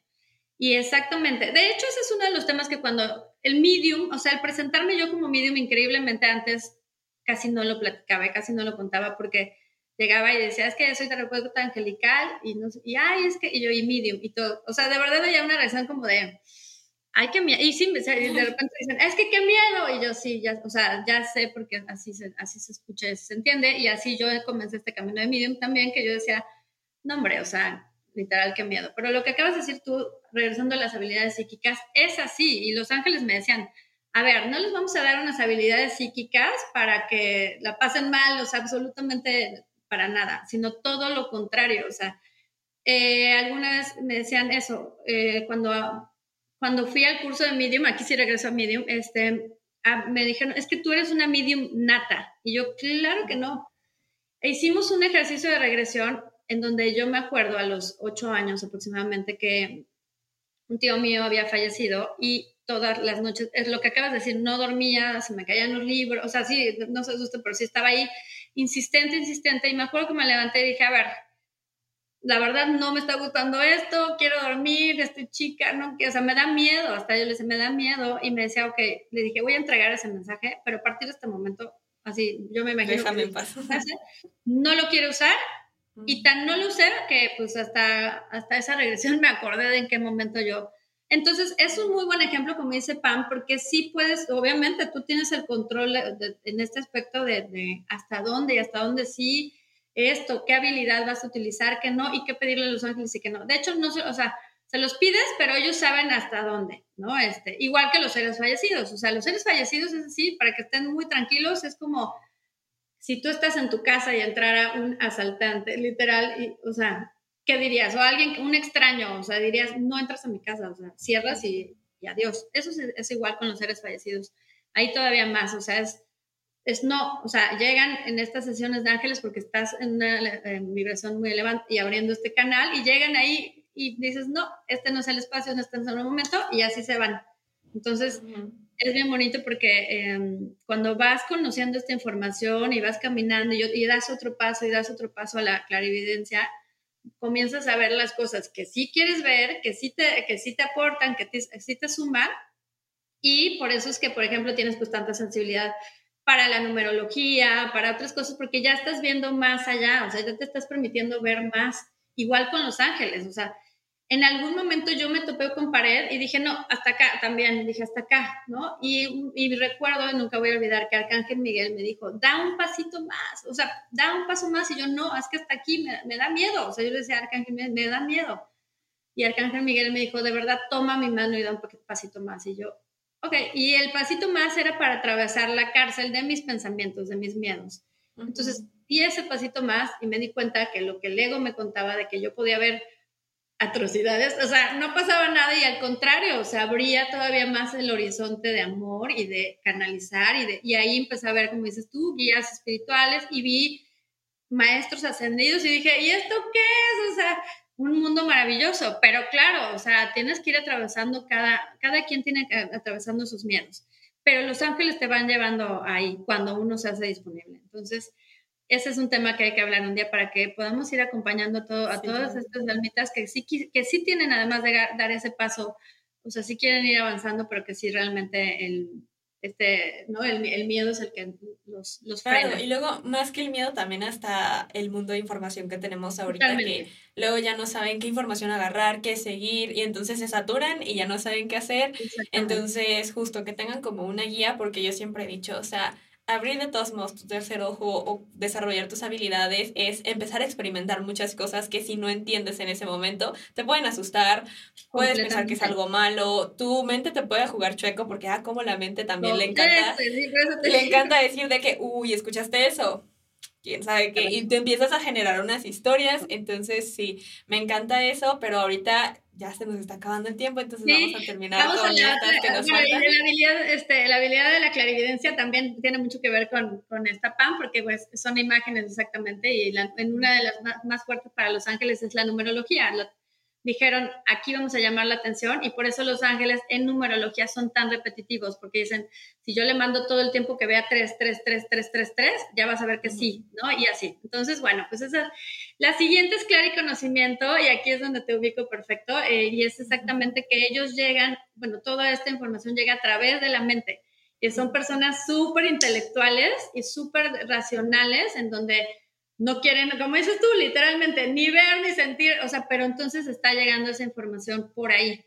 Y exactamente, de hecho ese es uno de los temas que cuando el medium, o sea, el presentarme yo como medium increíblemente antes casi no lo platicaba, casi no lo contaba porque llegaba y decía, es que soy terapeuta angelical y no y ay, es que, y yo, y medium y todo. O sea, de verdad había una reacción como de, ay, qué miedo. Y sí, de repente dicen, es que qué miedo. Y yo sí, ya, o sea, ya sé porque así se, así se escucha, se entiende. Y así yo comencé este camino de medium también, que yo decía, no, hombre, o sea, literal, qué miedo. Pero lo que acabas de decir tú, regresando a las habilidades psíquicas, es así. Y los ángeles me decían, a ver, no les vamos a dar unas habilidades psíquicas para que la pasen mal, o sea, absolutamente para nada, sino todo lo contrario. O sea, eh, algunas me decían eso, eh, cuando cuando fui al curso de Medium, aquí sí regreso a Medium, este, me dijeron, es que tú eres una Medium nata. Y yo, claro que no. E hicimos un ejercicio de regresión en donde yo me acuerdo a los ocho años aproximadamente que un tío mío había fallecido y todas las noches, es lo que acabas de decir, no dormía, se me caían los libros, o sea, sí, no se asuste, pero sí estaba ahí insistente, insistente, y me acuerdo que me levanté y dije, a ver, la verdad no me está gustando esto, quiero dormir, estoy chica, no, o sea, me da miedo, hasta yo le decía, me da miedo, y me decía, ok, le dije, voy a entregar ese mensaje, pero a partir de este momento, así, yo me imagino que no lo quiero usar, y tan no lo usé que pues hasta, hasta esa regresión me acordé de en qué momento yo... Entonces, es un muy buen ejemplo, como dice Pam, porque sí puedes, obviamente tú tienes el control en este aspecto de, de hasta dónde y hasta dónde sí esto, qué habilidad vas a utilizar, qué no, y qué pedirle a los ángeles y qué no. De hecho, no o sea, se los pides, pero ellos saben hasta dónde, ¿no? Este, igual que los seres fallecidos. O sea, los seres fallecidos es así, para que estén muy tranquilos, es como si tú estás en tu casa y entrara un asaltante, literal, y, o sea, ¿qué dirías? O alguien, un extraño, o sea, dirías, no entras a mi casa, o sea, cierras y, adiós. Eso es, es igual con los seres fallecidos. Ahí todavía más, o sea, es es no, o sea, llegan en estas sesiones de ángeles porque estás en una vibración muy elevada y abriendo este canal y llegan ahí y dices, no, este no es el espacio, no está en el momento y así se van. Entonces, es bien bonito porque em, cuando vas conociendo esta información y vas caminando y, y, das otro paso y das otro paso a la clarividencia, comienzas a ver las cosas que sí quieres ver, que sí te, que sí te aportan, que sí te suman y por eso es que, por ejemplo, tienes pues tanta sensibilidad para la numerología, para otras cosas, porque ya estás viendo más allá, o sea, ya te estás permitiendo ver más, igual con los ángeles, o sea, en algún momento yo me topé con pared y dije, no, hasta acá también, dije, hasta acá, ¿no? Y, y recuerdo, nunca voy a olvidar que Arcángel Miguel me dijo, da un pasito más, o sea, da un paso más, y yo, no, es que hasta aquí me, me da miedo, o sea, yo le decía, Arcángel Miguel, me da miedo. Y Arcángel Miguel me dijo, de verdad, toma mi mano y da un pasito más, y yo, Ok, y el pasito más era para atravesar la cárcel de mis pensamientos, de mis miedos. Entonces, di ese pasito más y me di cuenta que lo que el ego me contaba de que yo podía ver atrocidades, o sea, no pasaba nada y al contrario, se abría todavía más el horizonte de amor y de canalizar y, de, y ahí empecé a ver, como dices tú, guías espirituales y vi maestros ascendidos y dije, ¿y esto qué es? O sea, un mundo maravilloso, pero claro, o sea, tienes que ir atravesando cada, cada quien tiene que atravesando sus miedos, pero los ángeles te van llevando ahí cuando uno se hace disponible. Entonces, ese es un tema que hay que hablar un día para que podamos ir acompañando a, todo, a todas estas almitas que sí, que sí tienen además de dar ese paso, o sea, sí quieren ir avanzando, pero que sí realmente el, este, ¿no? El, miedo es el que los, los frena. y luego, más que el miedo, también hasta el mundo de información que tenemos ahorita, que luego ya no saben qué información agarrar, qué seguir, y entonces se saturan y ya no saben qué hacer. Entonces, justo que tengan como una guía, porque yo siempre he dicho, o sea, abrir de todos modos tu tercer ojo o desarrollar tus habilidades es empezar a experimentar muchas cosas que si no entiendes en ese momento te pueden asustar, puedes pensar que es algo malo, tu mente te puede jugar chueco porque, ah, como la mente también le encanta, le encanta decir de que, uy, ¿escuchaste eso? quién sabe qué, y te empiezas a generar unas historias, entonces sí, me encanta eso, pero ahorita ya se nos está acabando el tiempo, entonces vamos a terminar con la, que nos La habilidad, este, la habilidad de la clarividencia también tiene mucho que ver con, con esta PAM, porque pues son imágenes exactamente, y en una de las más, fuertes para los ángeles es la numerología, dijeron, aquí vamos a llamar la atención y por eso los ángeles en numerología son tan repetitivos, porque dicen, si yo le mando todo el tiempo que vea 3, 3, 3, 3, 3, 3, ya vas a ver que sí, ¿no? Y así. Entonces, bueno, pues esa, la siguiente es claro y conocimiento y aquí es donde te ubico perfecto eh, y es exactamente que ellos llegan, bueno, toda esta información llega a través de la mente. Y son personas súper intelectuales y súper racionales en donde no quieren, como dices tú, literalmente, ni ver ni sentir, o sea, pero entonces está llegando esa información por ahí.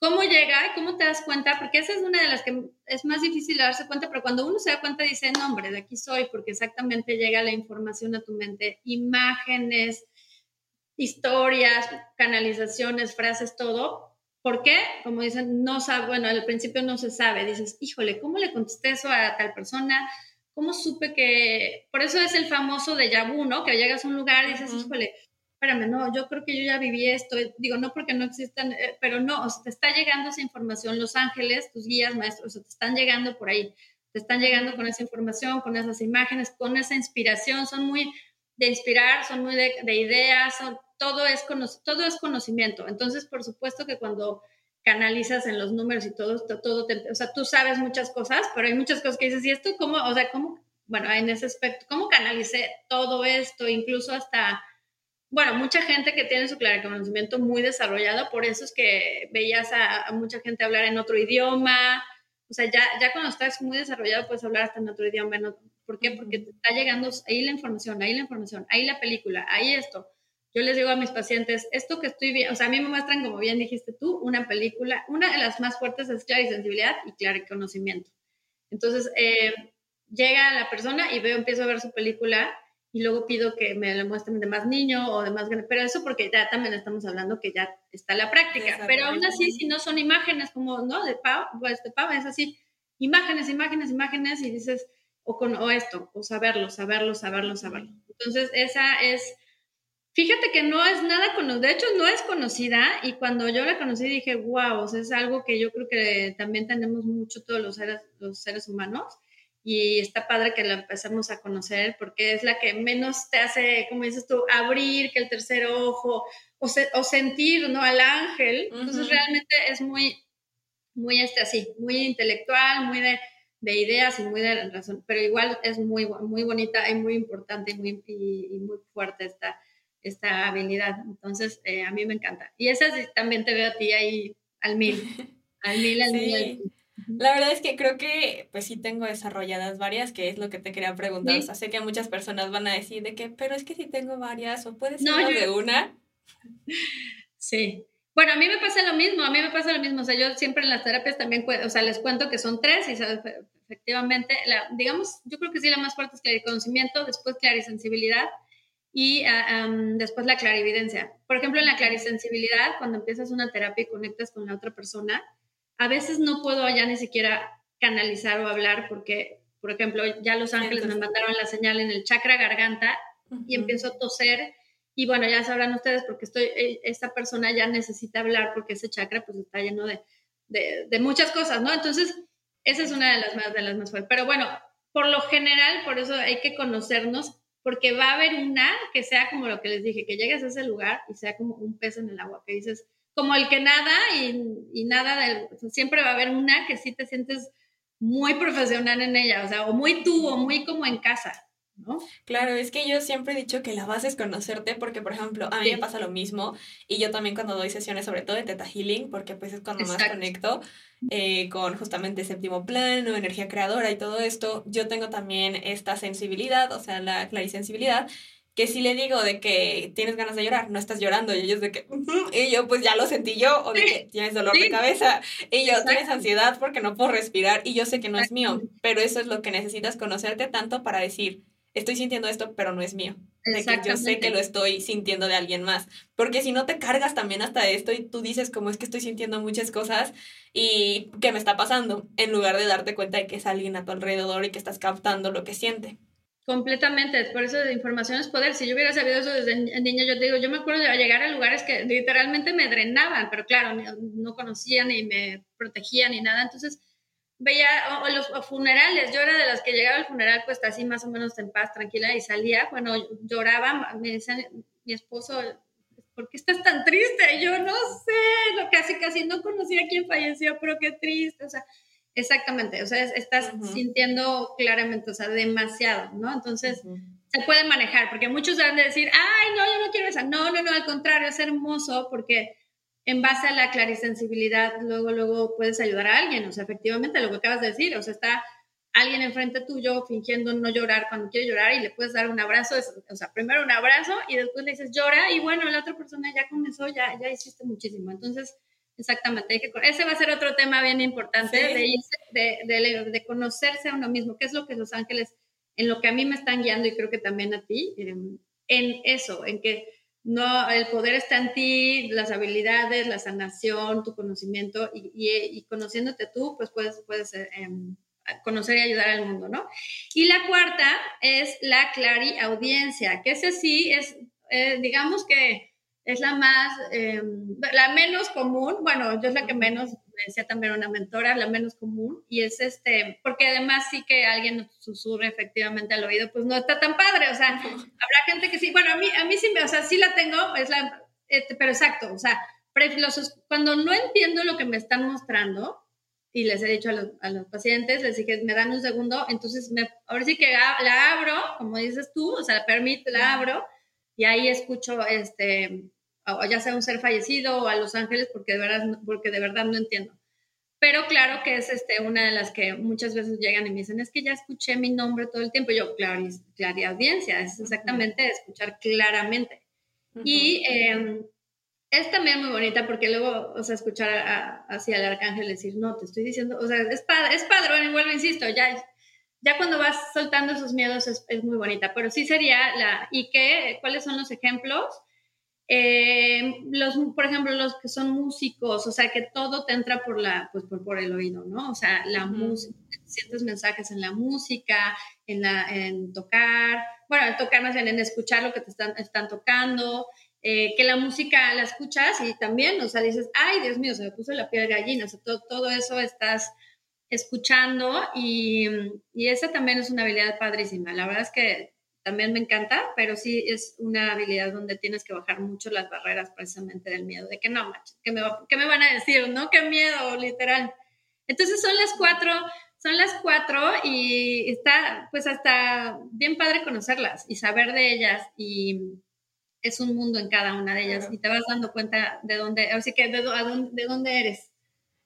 ¿Cómo llega? ¿Cómo te das cuenta? Porque esa es una de las que es más difícil darse cuenta, pero cuando uno se da cuenta dice, no, hombre, de aquí soy, porque exactamente llega la información a tu mente, imágenes, historias, canalizaciones, frases, todo. ¿Por qué? Como dicen, no sabe, bueno, al principio no se sabe, dices, híjole, ¿cómo le contesté eso a tal persona? ¿cómo supe que, por eso es el famoso de Yabu, ¿no? Que llegas a un lugar y dices, híjole, espérame, no, yo creo que yo ya viví esto, digo, no porque no existan, eh, pero no, o sea, te está llegando esa información, los ángeles, tus guías, maestros, o sea, te están llegando por ahí, te están llegando con esa información, con esas imágenes, con esa inspiración, son muy de inspirar, son muy de, ideas, son, todo, es todo es conocimiento. Entonces, por supuesto que cuando canalizas en los números y todo, todo, o sea, tú sabes muchas cosas, pero hay muchas cosas que dices, ¿y esto cómo, o sea, cómo, bueno, en ese aspecto, cómo canalicé todo esto, incluso hasta, bueno, mucha gente que tiene su conocimiento muy desarrollado, por eso es que veías a, mucha gente hablar en otro idioma, o sea, ya, ya cuando estás muy desarrollado puedes hablar hasta en otro idioma, ¿por qué? Porque te está llegando ahí la información, ahí la información, ahí la película, ahí esto yo les digo a mis pacientes, esto que estoy viendo, o sea, a mí me muestran, como bien dijiste tú, una película, una de las más fuertes es clarisensibilidad y clariconocimiento. Entonces, eh, llega la persona y veo, empiezo a ver su película y luego pido que me la muestren de más niño o de más grande, pero eso porque ya también estamos hablando que ya está la práctica, pero aún así, si no son imágenes como, ¿no? De Pau, pues de Pau es así, imágenes, imágenes, imágenes y dices, o con o esto, o saberlo, saberlo, saberlo, saberlo. Entonces, esa es Fíjate que no es nada conocida, de hecho no es conocida y cuando yo la conocí dije, wow, o sea, es algo que yo creo que también tenemos mucho todos los seres, los seres humanos y está padre que la empecemos a conocer porque es la que menos te hace, como dices tú, abrir que el tercer ojo o, o sentir, ¿no? Al ángel. Entonces realmente es muy, muy este así, muy intelectual, muy de, de ideas y muy de razón, pero igual es muy, muy bonita y muy importante y muy, y muy fuerte esta esta habilidad. Entonces, eh, a mí me encanta. Y esa también te veo a ti ahí al mil, al mil, al mil. La verdad es que creo que pues sí tengo desarrolladas varias, que es lo que te quería preguntar. O sea, sé que muchas personas van a decir de que, pero es que sí tengo varias, o puedes ser de una. Sí. Bueno, a mí me pasa lo mismo, a mí me pasa lo mismo. O sea, yo siempre en las terapias también, o sea, les cuento que son tres y efectivamente, la, digamos, yo creo que sí la más fuerte es conocimiento después clarisensibilidad y ah, después la clarividencia. Por ejemplo, en la clarisensibilidad, cuando empiezas una terapia y conectas con la otra persona, a veces no puedo ya ni siquiera canalizar o hablar porque, por ejemplo, ya los ángeles me mandaron la señal en el chakra garganta y empiezo a toser y bueno, ya sabrán ustedes porque estoy, e, esta persona ya necesita hablar porque ese chakra pues está lleno de, de, de muchas cosas, ¿no? Entonces, esa es una de las más, de las más fuertes. Pero bueno, por lo general, por eso hay que conocernos porque va a haber una que sea como lo que les dije, que llegues a ese lugar y sea como un pez en el agua, que dices, como el que nada y, nada, del, siempre va a haber una que sí te sientes muy profesional en ella, o sea, o muy tú, o muy como en casa. ¿no? Claro, es que yo siempre he dicho que la base es conocerte porque, por ejemplo, a mí me pasa lo mismo y yo también cuando doy sesiones, sobre todo de Teta Healing, porque pues es cuando más conecto eh, con justamente séptimo plano, energía creadora y todo esto, yo tengo también esta sensibilidad, o sea, la clarisensibilidad que si le digo de que tienes ganas de llorar, no estás llorando, y ellos de que, y yo pues ya lo sentí yo, o de que tienes dolor de cabeza, y yo tienes ansiedad porque no puedo respirar, y yo sé que no es mío, pero eso es lo que necesitas conocerte tanto para decir, estoy sintiendo esto, pero no es mío. De que yo sé que lo estoy sintiendo de alguien más. Porque si no te cargas también hasta esto y tú dices como es que estoy sintiendo muchas cosas y qué me está pasando, en lugar de darte cuenta de que es alguien a tu alrededor y que estás captando lo que siente. Completamente, por eso de información es poder. Si yo hubiera sabido eso desde niña, yo te digo, yo me acuerdo de llegar a lugares que literalmente me drenaban, pero claro, no conocían ni me protegían ni nada. Entonces veía o, los funerales, yo era de las que llegaba al funeral pues así más o menos en paz, tranquila y salía. Bueno, lloraba, me decía mi esposo, ¿por qué estás tan triste? Yo no sé, casi casi no conocía a quién falleció, pero qué triste, o sea Exactamente, o sea, estás sintiendo claramente, o sea, demasiado, ¿no? Entonces, se puede manejar, porque muchos van de decir, ay, no, yo no quiero esa. No, no, no, al contrario, es hermoso porque en base a la clarisensibilidad, luego, luego puedes ayudar a alguien, o sea, efectivamente, lo que acabas de decir, o sea, está alguien enfrente tuyo fingiendo no llorar cuando quiere llorar y le puedes dar un abrazo, o sea, primero un abrazo y después le dices llora y bueno, la otra persona ya con eso ya, ya hiciste muchísimo. Entonces, Exactamente, ese va a ser otro tema bien importante de, de, conocerse a uno mismo, qué es lo que Los Ángeles, en lo que a mí me están guiando y creo que también a ti, en, eso, en que no, el poder está en ti, las habilidades, la sanación, tu conocimiento y, y, conociéndote tú, pues puedes, puedes em, conocer y ayudar al mundo, ¿no? Y la cuarta es la clariaudiencia, que ese sí es, eh, digamos que es la más, em, la menos común, bueno, yo es la que menos, me decía también una mentora, la menos común, y es este, porque además sí que alguien susurre efectivamente al oído, pues no está tan padre, o sea, habrá gente que sí, bueno, a mí, a mí sí, me, o sea, sí la tengo, es la, este, pero exacto, o sea, cuando no entiendo lo que me están mostrando, y les he dicho a los, a los, pacientes, les dije, me dan un segundo, entonces me, ahora sí que la abro, como dices tú, o sea, la permito, la abro, y ahí escucho, este, ya sea un ser fallecido o a los ángeles, porque de verdad, porque de verdad no entiendo. Pero claro que es este, una de las que muchas veces llegan y me dicen, es que ya escuché mi nombre todo el tiempo. Y yo, claro, audiencia, es exactamente escuchar claramente. Y em, es también muy bonita porque luego, o sea, escuchar así al arcángel decir, no, te estoy diciendo, o sea, es padre, es padre, bueno, igual insisto, ya, ya cuando vas soltando esos miedos es, muy bonita, pero sí sería la, ¿y qué? ¿Cuáles son los ejemplos? Eh, los, por ejemplo, los que son músicos, o sea, que todo te entra por, la, pues por, el oído, ¿no? O sea, la música, sientes mensajes en la música, en, la, en tocar, bueno, en tocar más bien en escuchar lo que te están, están tocando, eh, que la música la escuchas y también, o sea, dices, ay, Dios mío, se me puso la piel de gallina, o sea, todo, todo eso estás escuchando y, y, esa también es una habilidad padrísima. La verdad es que también me encanta, pero sí es una habilidad donde tienes que bajar mucho las barreras precisamente del miedo, de que no, macho, ¿qué me, ¿qué me van a decir? ¿No? ¡Qué miedo, literal! Entonces son las cuatro, son las cuatro y está pues hasta bien padre conocerlas y saber de ellas y es un mundo en cada una de ellas y te vas dando cuenta de dónde, así que de, de dónde eres.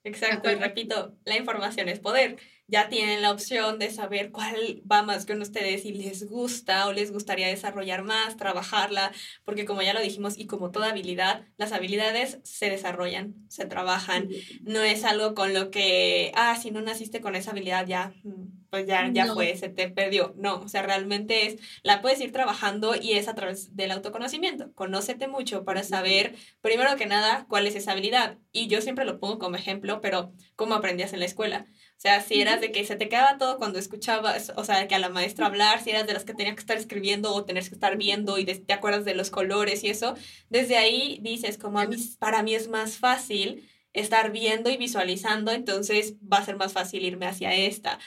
Exacto, y repito, la información es poder. Ya tienen la opción de saber cuál va más con ustedes y les gusta o les gustaría desarrollar más, trabajarla, porque como ya lo dijimos y como toda habilidad, las habilidades se desarrollan, se trabajan. No es algo con lo que, ah, si no naciste con esa habilidad ya, mm, pues ya, ya fue, se te perdió. No, o sea, realmente es, la puedes ir trabajando y es a través del autoconocimiento. Conócete mucho para saber, primero que nada, cuál es esa habilidad. Y yo siempre lo pongo como ejemplo, pero ¿cómo aprendías en la escuela? O sea, si eras de que se te quedaba todo cuando escuchabas, o sea, que a la maestra hablar, si eras de las que tenías que estar escribiendo o tenías que estar viendo y te acuerdas de los colores y eso, desde ahí dices, como a mí, para mí es más fácil estar viendo y visualizando, entonces va a ser más fácil irme hacia esta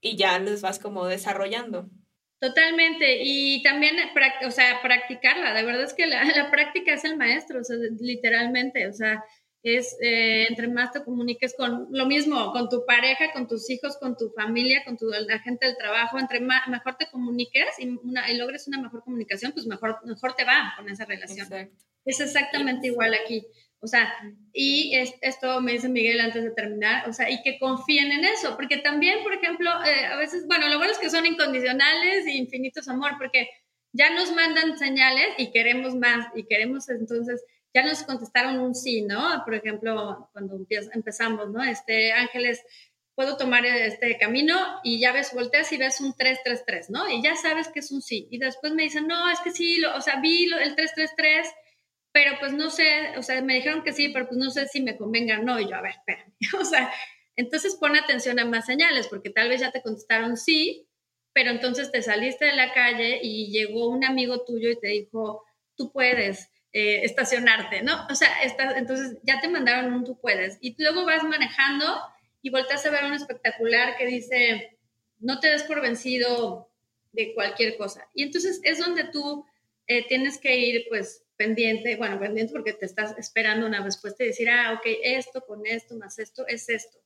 y ya los vas como desarrollando. Totalmente, y también, o sea, practicarla, de verdad es que la, la práctica es el maestro, o sea, literalmente, o sea, es eh, entre más te comuniques con lo mismo, con tu pareja, con tus hijos, con tu familia, con tu, la gente del trabajo, entre más, mejor te comuniques y, y, logres una mejor comunicación, pues mejor, mejor te va con esa relación. Es exactamente igual aquí. O sea, y esto me dice Miguel antes de terminar, o sea, y que confíen en eso, porque también, por ejemplo, eh, a veces, bueno, lo bueno es que son incondicionales e infinitos amor, porque ya nos mandan señales y queremos más, y queremos entonces, ya nos contestaron un sí, ¿no? Por ejemplo, cuando empezamos, ¿no? Este, Ángeles, puedo tomar este camino y ya ves, volteas y ves un 333, ¿no? Y ya sabes que es un sí. Y después me dicen, no, es que sí, lo, o sea, vi lo, el 333 pero pues no sé, o sea, me dijeron que sí, pero pues no sé si me convenga o no. Y yo, a ver, espérame, o sea, entonces pon atención a más señales, porque tal vez ya te contestaron sí, pero entonces te saliste de la calle y llegó un amigo tuyo y te dijo, tú puedes eh, estacionarte, ¿no? O sea, entonces ya te mandaron un tú puedes. Y luego vas manejando y volteas a ver un espectacular que dice, no te des por vencido de cualquier cosa. Y entonces es donde tú eh, tienes que ir, pues, pendiente, bueno, pendiente porque te estás esperando una respuesta y decir, ah, ok, esto con esto más esto es esto.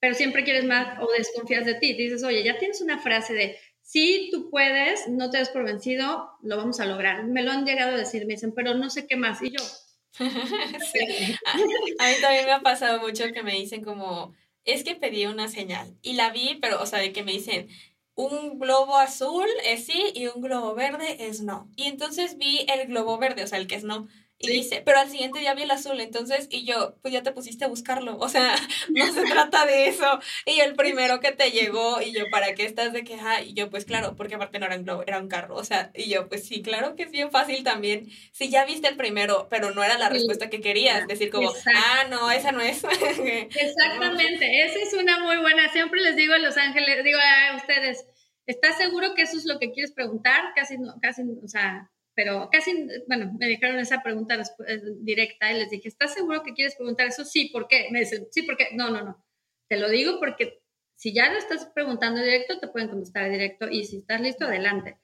Pero siempre quieres más o desconfías de ti. Dices, oye, ya tienes una frase de, si tú puedes, no te des por vencido, lo vamos a lograr. Me lo han llegado a decir, me dicen, pero no sé qué más. Y yo... a, mí también me ha pasado mucho que me dicen como, es que pedí una señal y la vi, pero, o sea, de que me dicen, un globo azul es sí y un globo verde es no. Y entonces vi el globo verde, o sea, el que es no. Y dice, pero al siguiente día vi el azul, entonces, y yo, pues ya te pusiste a buscarlo, o sea, no se trata de eso. Y el primero que te llegó, y yo, ¿para qué estás de queja? Y yo, pues claro, porque aparte no era un globo, era un carro, o sea, y yo, pues sí, claro que es bien fácil también. Si ya viste el primero, pero no era la respuesta que querías, decir como, ah, no, esa no es. Exactamente, esa es una muy buena, siempre les digo a Los Ángeles, digo a ustedes, ¿estás seguro que eso es lo que quieres preguntar? Casi, no, casi, o sea, pero casi, bueno, me dijeron esa pregunta eh, directa y les dije, ¿estás seguro que quieres preguntar eso? Sí, ¿por qué? Me dicen, sí, ¿por qué? No, no, no. Te lo digo porque si ya lo estás preguntando directo, te pueden contestar directo y si estás listo, adelante.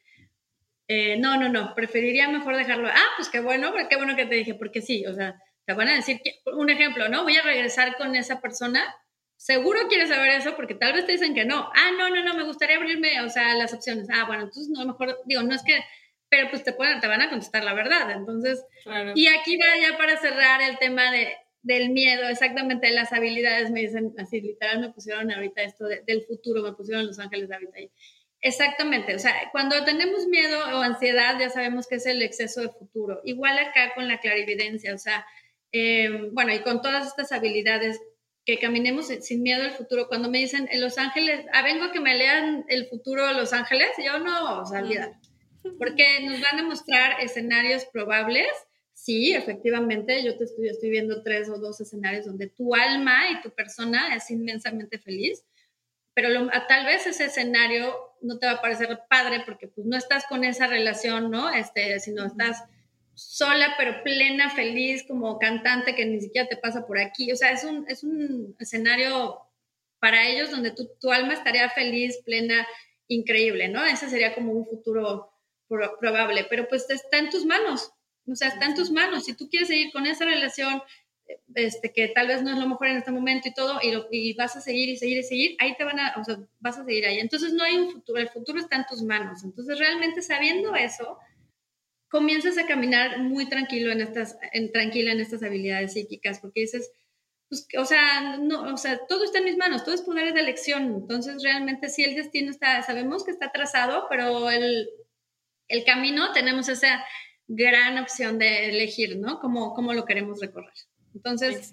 Eh, no, no, no, preferiría mejor dejarlo. Ah, pues qué bueno, qué bueno que te dije, porque sí, o sea, te van a decir, que, un ejemplo, ¿no? Voy a regresar con esa persona, seguro quieres saber eso porque tal vez te dicen que no. Ah, no, no, no, me gustaría abrirme, o sea, las opciones. Ah, bueno, entonces no, mejor, digo, no es que pero pues te, pueden, te van a contestar la verdad. Entonces, y aquí va ya para cerrar el tema de, del miedo, exactamente de las habilidades, me dicen así, literal me pusieron ahorita esto del futuro, me pusieron Los Ángeles de ahorita ahí. Exactamente, o sea, cuando tenemos miedo o ansiedad ya sabemos que es el exceso de futuro. Igual acá con la clarividencia, o sea, em, bueno, y con todas estas habilidades, que caminemos sin miedo al futuro. Cuando me dicen en Los Ángeles, ah, vengo a que me lean el futuro de Los Ángeles, yo no, o sea, olvídalo porque nos van a mostrar escenarios probables. Sí, efectivamente, yo te estoy, estoy viendo tres o dos escenarios donde tu alma y tu persona es inmensamente feliz, pero tal vez ese escenario no te va a parecer padre porque pues no estás con esa relación, ¿no? Este, sino estás sola pero plena, feliz, como cantante que ni siquiera te pasa por aquí. O sea, es un, es un escenario para ellos donde tu, tu alma estaría feliz, plena, increíble, ¿no? Ese sería como un futuro probable, pero pues está en tus manos, o sea, está en tus manos. Si tú quieres seguir con esa relación, este, que tal vez no es lo mejor en este momento y todo, y, y, vas a seguir y seguir y seguir, ahí te van a, o sea, vas a seguir ahí. Entonces no hay un futuro, el futuro está en tus manos. Entonces realmente sabiendo eso, comienzas a caminar muy tranquilo en estas, en, tranquila en estas habilidades psíquicas, porque dices, pues, o sea, no, o sea, todo está en mis manos, todo es poder de elección. Entonces realmente sí el destino está, sabemos que está trazado, pero el, el camino tenemos esa gran opción de elegir, ¿no? Cómo, cómo lo queremos recorrer. Entonces,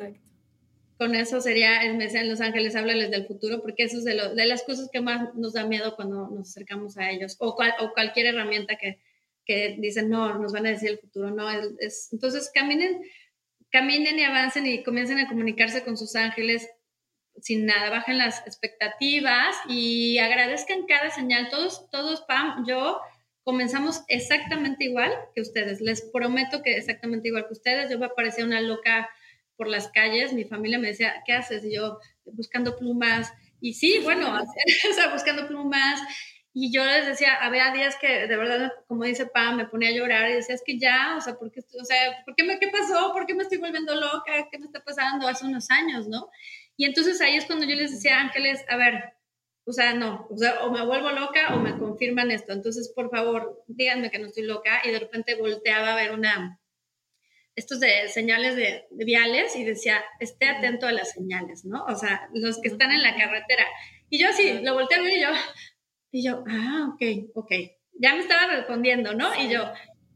con eso sería, me decían Los Ángeles, háblales del futuro, porque eso es de, de, las cosas que más nos da miedo cuando nos acercamos a ellos, o, o cualquier herramienta que, que, dicen, no, nos van a decir el futuro, no, es, entonces caminen, caminen y avancen y comiencen a comunicarse con sus ángeles sin nada, bajen las expectativas y agradezcan cada señal, todos, todos, Pam, yo, comenzamos exactamente igual que ustedes. Les prometo que exactamente igual que ustedes. Yo me parecía una loca por las calles. Mi familia me decía, ¿qué haces? Y yo buscando plumas. Y sí, bueno, o sea, buscando plumas. Y yo les decía, había días que de verdad, como dice Pam, me ponía a llorar y decía, es que ya, o sea, ¿por qué, o sea, ¿por qué, me, qué pasó? ¿Por qué me estoy volviendo loca? ¿Qué me está pasando? Hace unos años, ¿no? Y entonces ahí es cuando yo les decía, Ángeles, a ver, o sea, no, o sea, o me vuelvo loca o me confirman esto. Entonces, por favor, díganme que no estoy loca. Y de repente volteaba a ver una, estos de señales de, viales y decía, esté atento a las señales, ¿no? O sea, los que están en la carretera. Y yo así, lo volteé a ver y yo, y yo, ah, ok, ok. Ya me estaba respondiendo, ¿no? Y yo,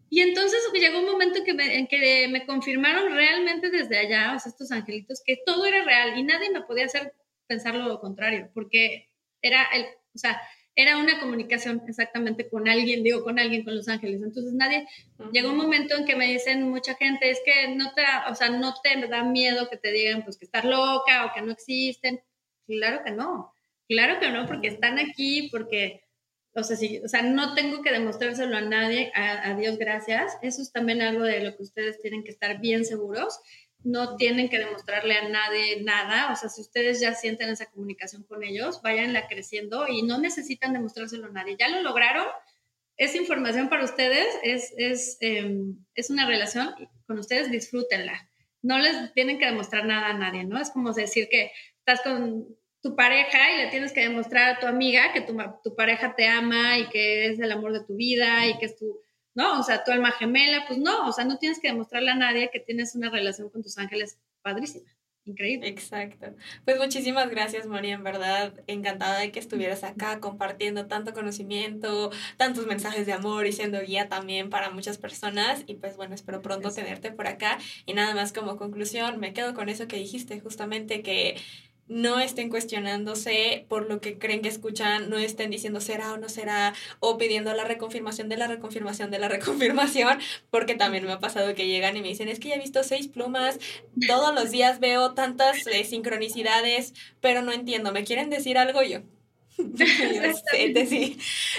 y entonces llegó un momento en que, me, en que me confirmaron realmente desde allá, o sea, estos angelitos, que todo era real y nadie me podía hacer pensar lo contrario, porque era el, o sea, era una comunicación exactamente con alguien, digo, con alguien, con los ángeles. Entonces nadie, llegó un momento en que me dicen mucha gente, es que no te, o sea, no te da miedo que te digan, pues, que estás loca o que no existen. Claro que no, claro que no, porque están aquí, porque, o sea, si, o sea no tengo que demostrárselo a nadie, a, a Dios gracias. Eso es también algo de lo que ustedes tienen que estar bien seguros no tienen que demostrarle a nadie nada, o sea, si ustedes ya sienten esa comunicación con ellos, váyanla creciendo y no necesitan demostrárselo a nadie. Ya lo lograron, es información para ustedes, es, es, em, es una relación con ustedes, disfrútenla. No les tienen que demostrar nada a nadie, ¿no? Es como decir que estás con tu pareja y le tienes que demostrar a tu amiga que tu, tu pareja te ama y que es el amor de tu vida y que es tu ¿no? O sea, tu alma gemela, pues no, o sea, no tienes que demostrarle a nadie que tienes una relación con tus ángeles padrísima. Increíble. Exacto. Pues muchísimas gracias, María, en verdad, encantada de que estuvieras acá compartiendo tanto conocimiento, tantos mensajes de amor y siendo guía también para muchas personas. Y pues bueno, espero pronto tenerte por acá. Y nada más como conclusión, me quedo con eso que dijiste, justamente que no estén cuestionándose por lo que creen que escuchan, no estén diciendo será o no será, o pidiendo la reconfirmación de la reconfirmación de la reconfirmación, porque también me ha pasado que llegan y me dicen, es que ya he visto seis plumas, todos los días veo tantas eh, sincronicidades, pero no entiendo, ¿me quieren decir algo yo?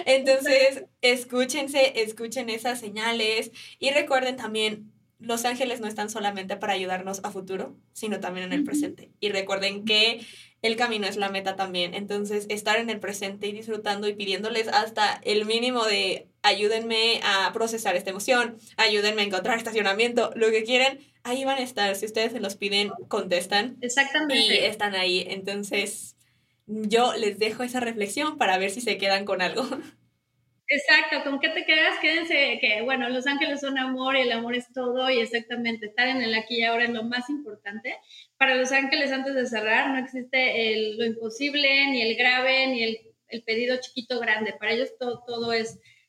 Entonces, escúchense, escuchen esas señales y recuerden también los ángeles no están solamente para ayudarnos a futuro, sino también en el presente. Y recuerden que el camino es la meta también. Entonces, estar en el presente y disfrutando y pidiéndoles hasta el mínimo de ayúdenme a procesar esta emoción, ayúdenme a encontrar estacionamiento, lo que quieren, ahí van a estar. Si ustedes se los piden, contestan. Exactamente. Y están ahí. Entonces, yo les dejo esa reflexión para ver si se quedan con algo. Exacto, ¿con qué te quedas? Quédense que, bueno, los ángeles son amor y el amor es todo y exactamente estar en el aquí y ahora es lo más importante. Para los ángeles, antes de cerrar, no existe lo imposible, ni el grave, ni el, pedido chiquito grande. Para ellos todo, todo eh,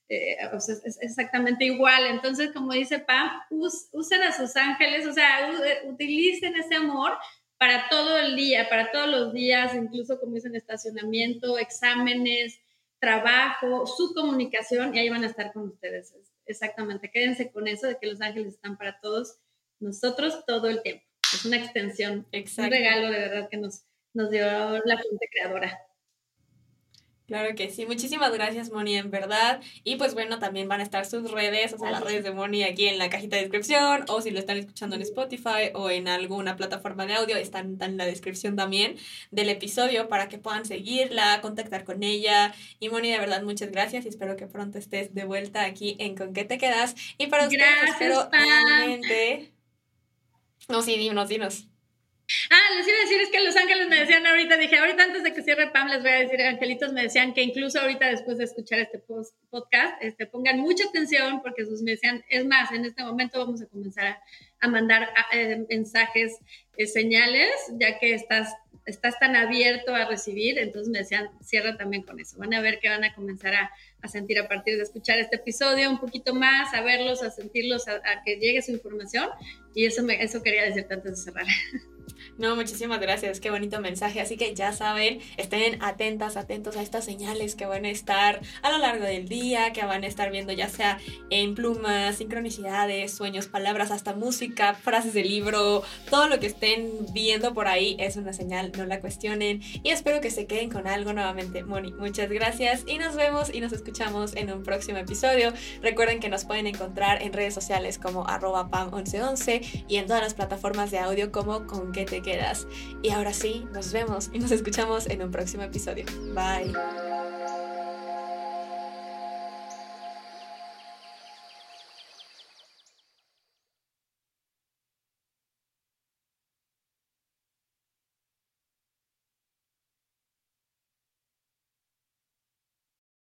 es, exactamente igual. Entonces, como dice Pam, usen a sus ángeles, o sea, utilicen ese amor para todo el día, para todos los días, incluso como dicen estacionamiento, exámenes, trabajo, su comunicación y ahí van a estar con ustedes. Exactamente, quédense con eso de que los ángeles están para todos nosotros todo el tiempo. Es una extensión, un regalo de verdad que nos, nos dio la fuente creadora. Claro que sí, muchísimas gracias Moni, en verdad. Y pues bueno, también van a estar sus redes, o sea, las redes de Moni aquí en la cajita de descripción, o si lo están escuchando en Spotify o en alguna plataforma de audio, están, en la descripción también del episodio para que puedan seguirla, contactar con ella. Y Moni, de verdad, muchas gracias y espero que pronto estés de vuelta aquí en Con qué te quedas. Y para ustedes, espero realmente... No, sí, dinos, dinos. Ah, les iba a decir, es que Los Ángeles me decían ahorita, dije, ahorita antes de que cierre Pam, les voy a decir, angelitos me decían que incluso ahorita después de escuchar este podcast, este, pongan mucha atención porque sus me decían, es más, en este momento vamos a comenzar a, mandar eh, mensajes, eh, señales, ya que estás, estás tan abierto a recibir, entonces me decían, cierra también con eso. Van a ver que van a comenzar a, a sentir a partir de escuchar este episodio un poquito más, a verlos, a sentirlos, a, a que llegue su información. Y eso, me, eso quería decirte antes de cerrar. No, muchísimas gracias, qué bonito mensaje. Así que ya saben, estén atentas, atentos a estas señales que van a estar a lo largo del día, que van a estar viendo ya sea en plumas, sincronicidades, sueños, palabras, hasta música, frases de libro, todo lo que estén viendo por ahí es una señal, no la cuestionen. Y espero que se queden con algo nuevamente. Moni, muchas gracias y nos vemos y nos escuchamos en un próximo episodio. Recuerden que nos pueden encontrar en redes sociales como arroba pam1111 y en todas las plataformas de audio como con que te quedas. Y ahora sí, nos vemos y nos escuchamos en un próximo episodio. Bye.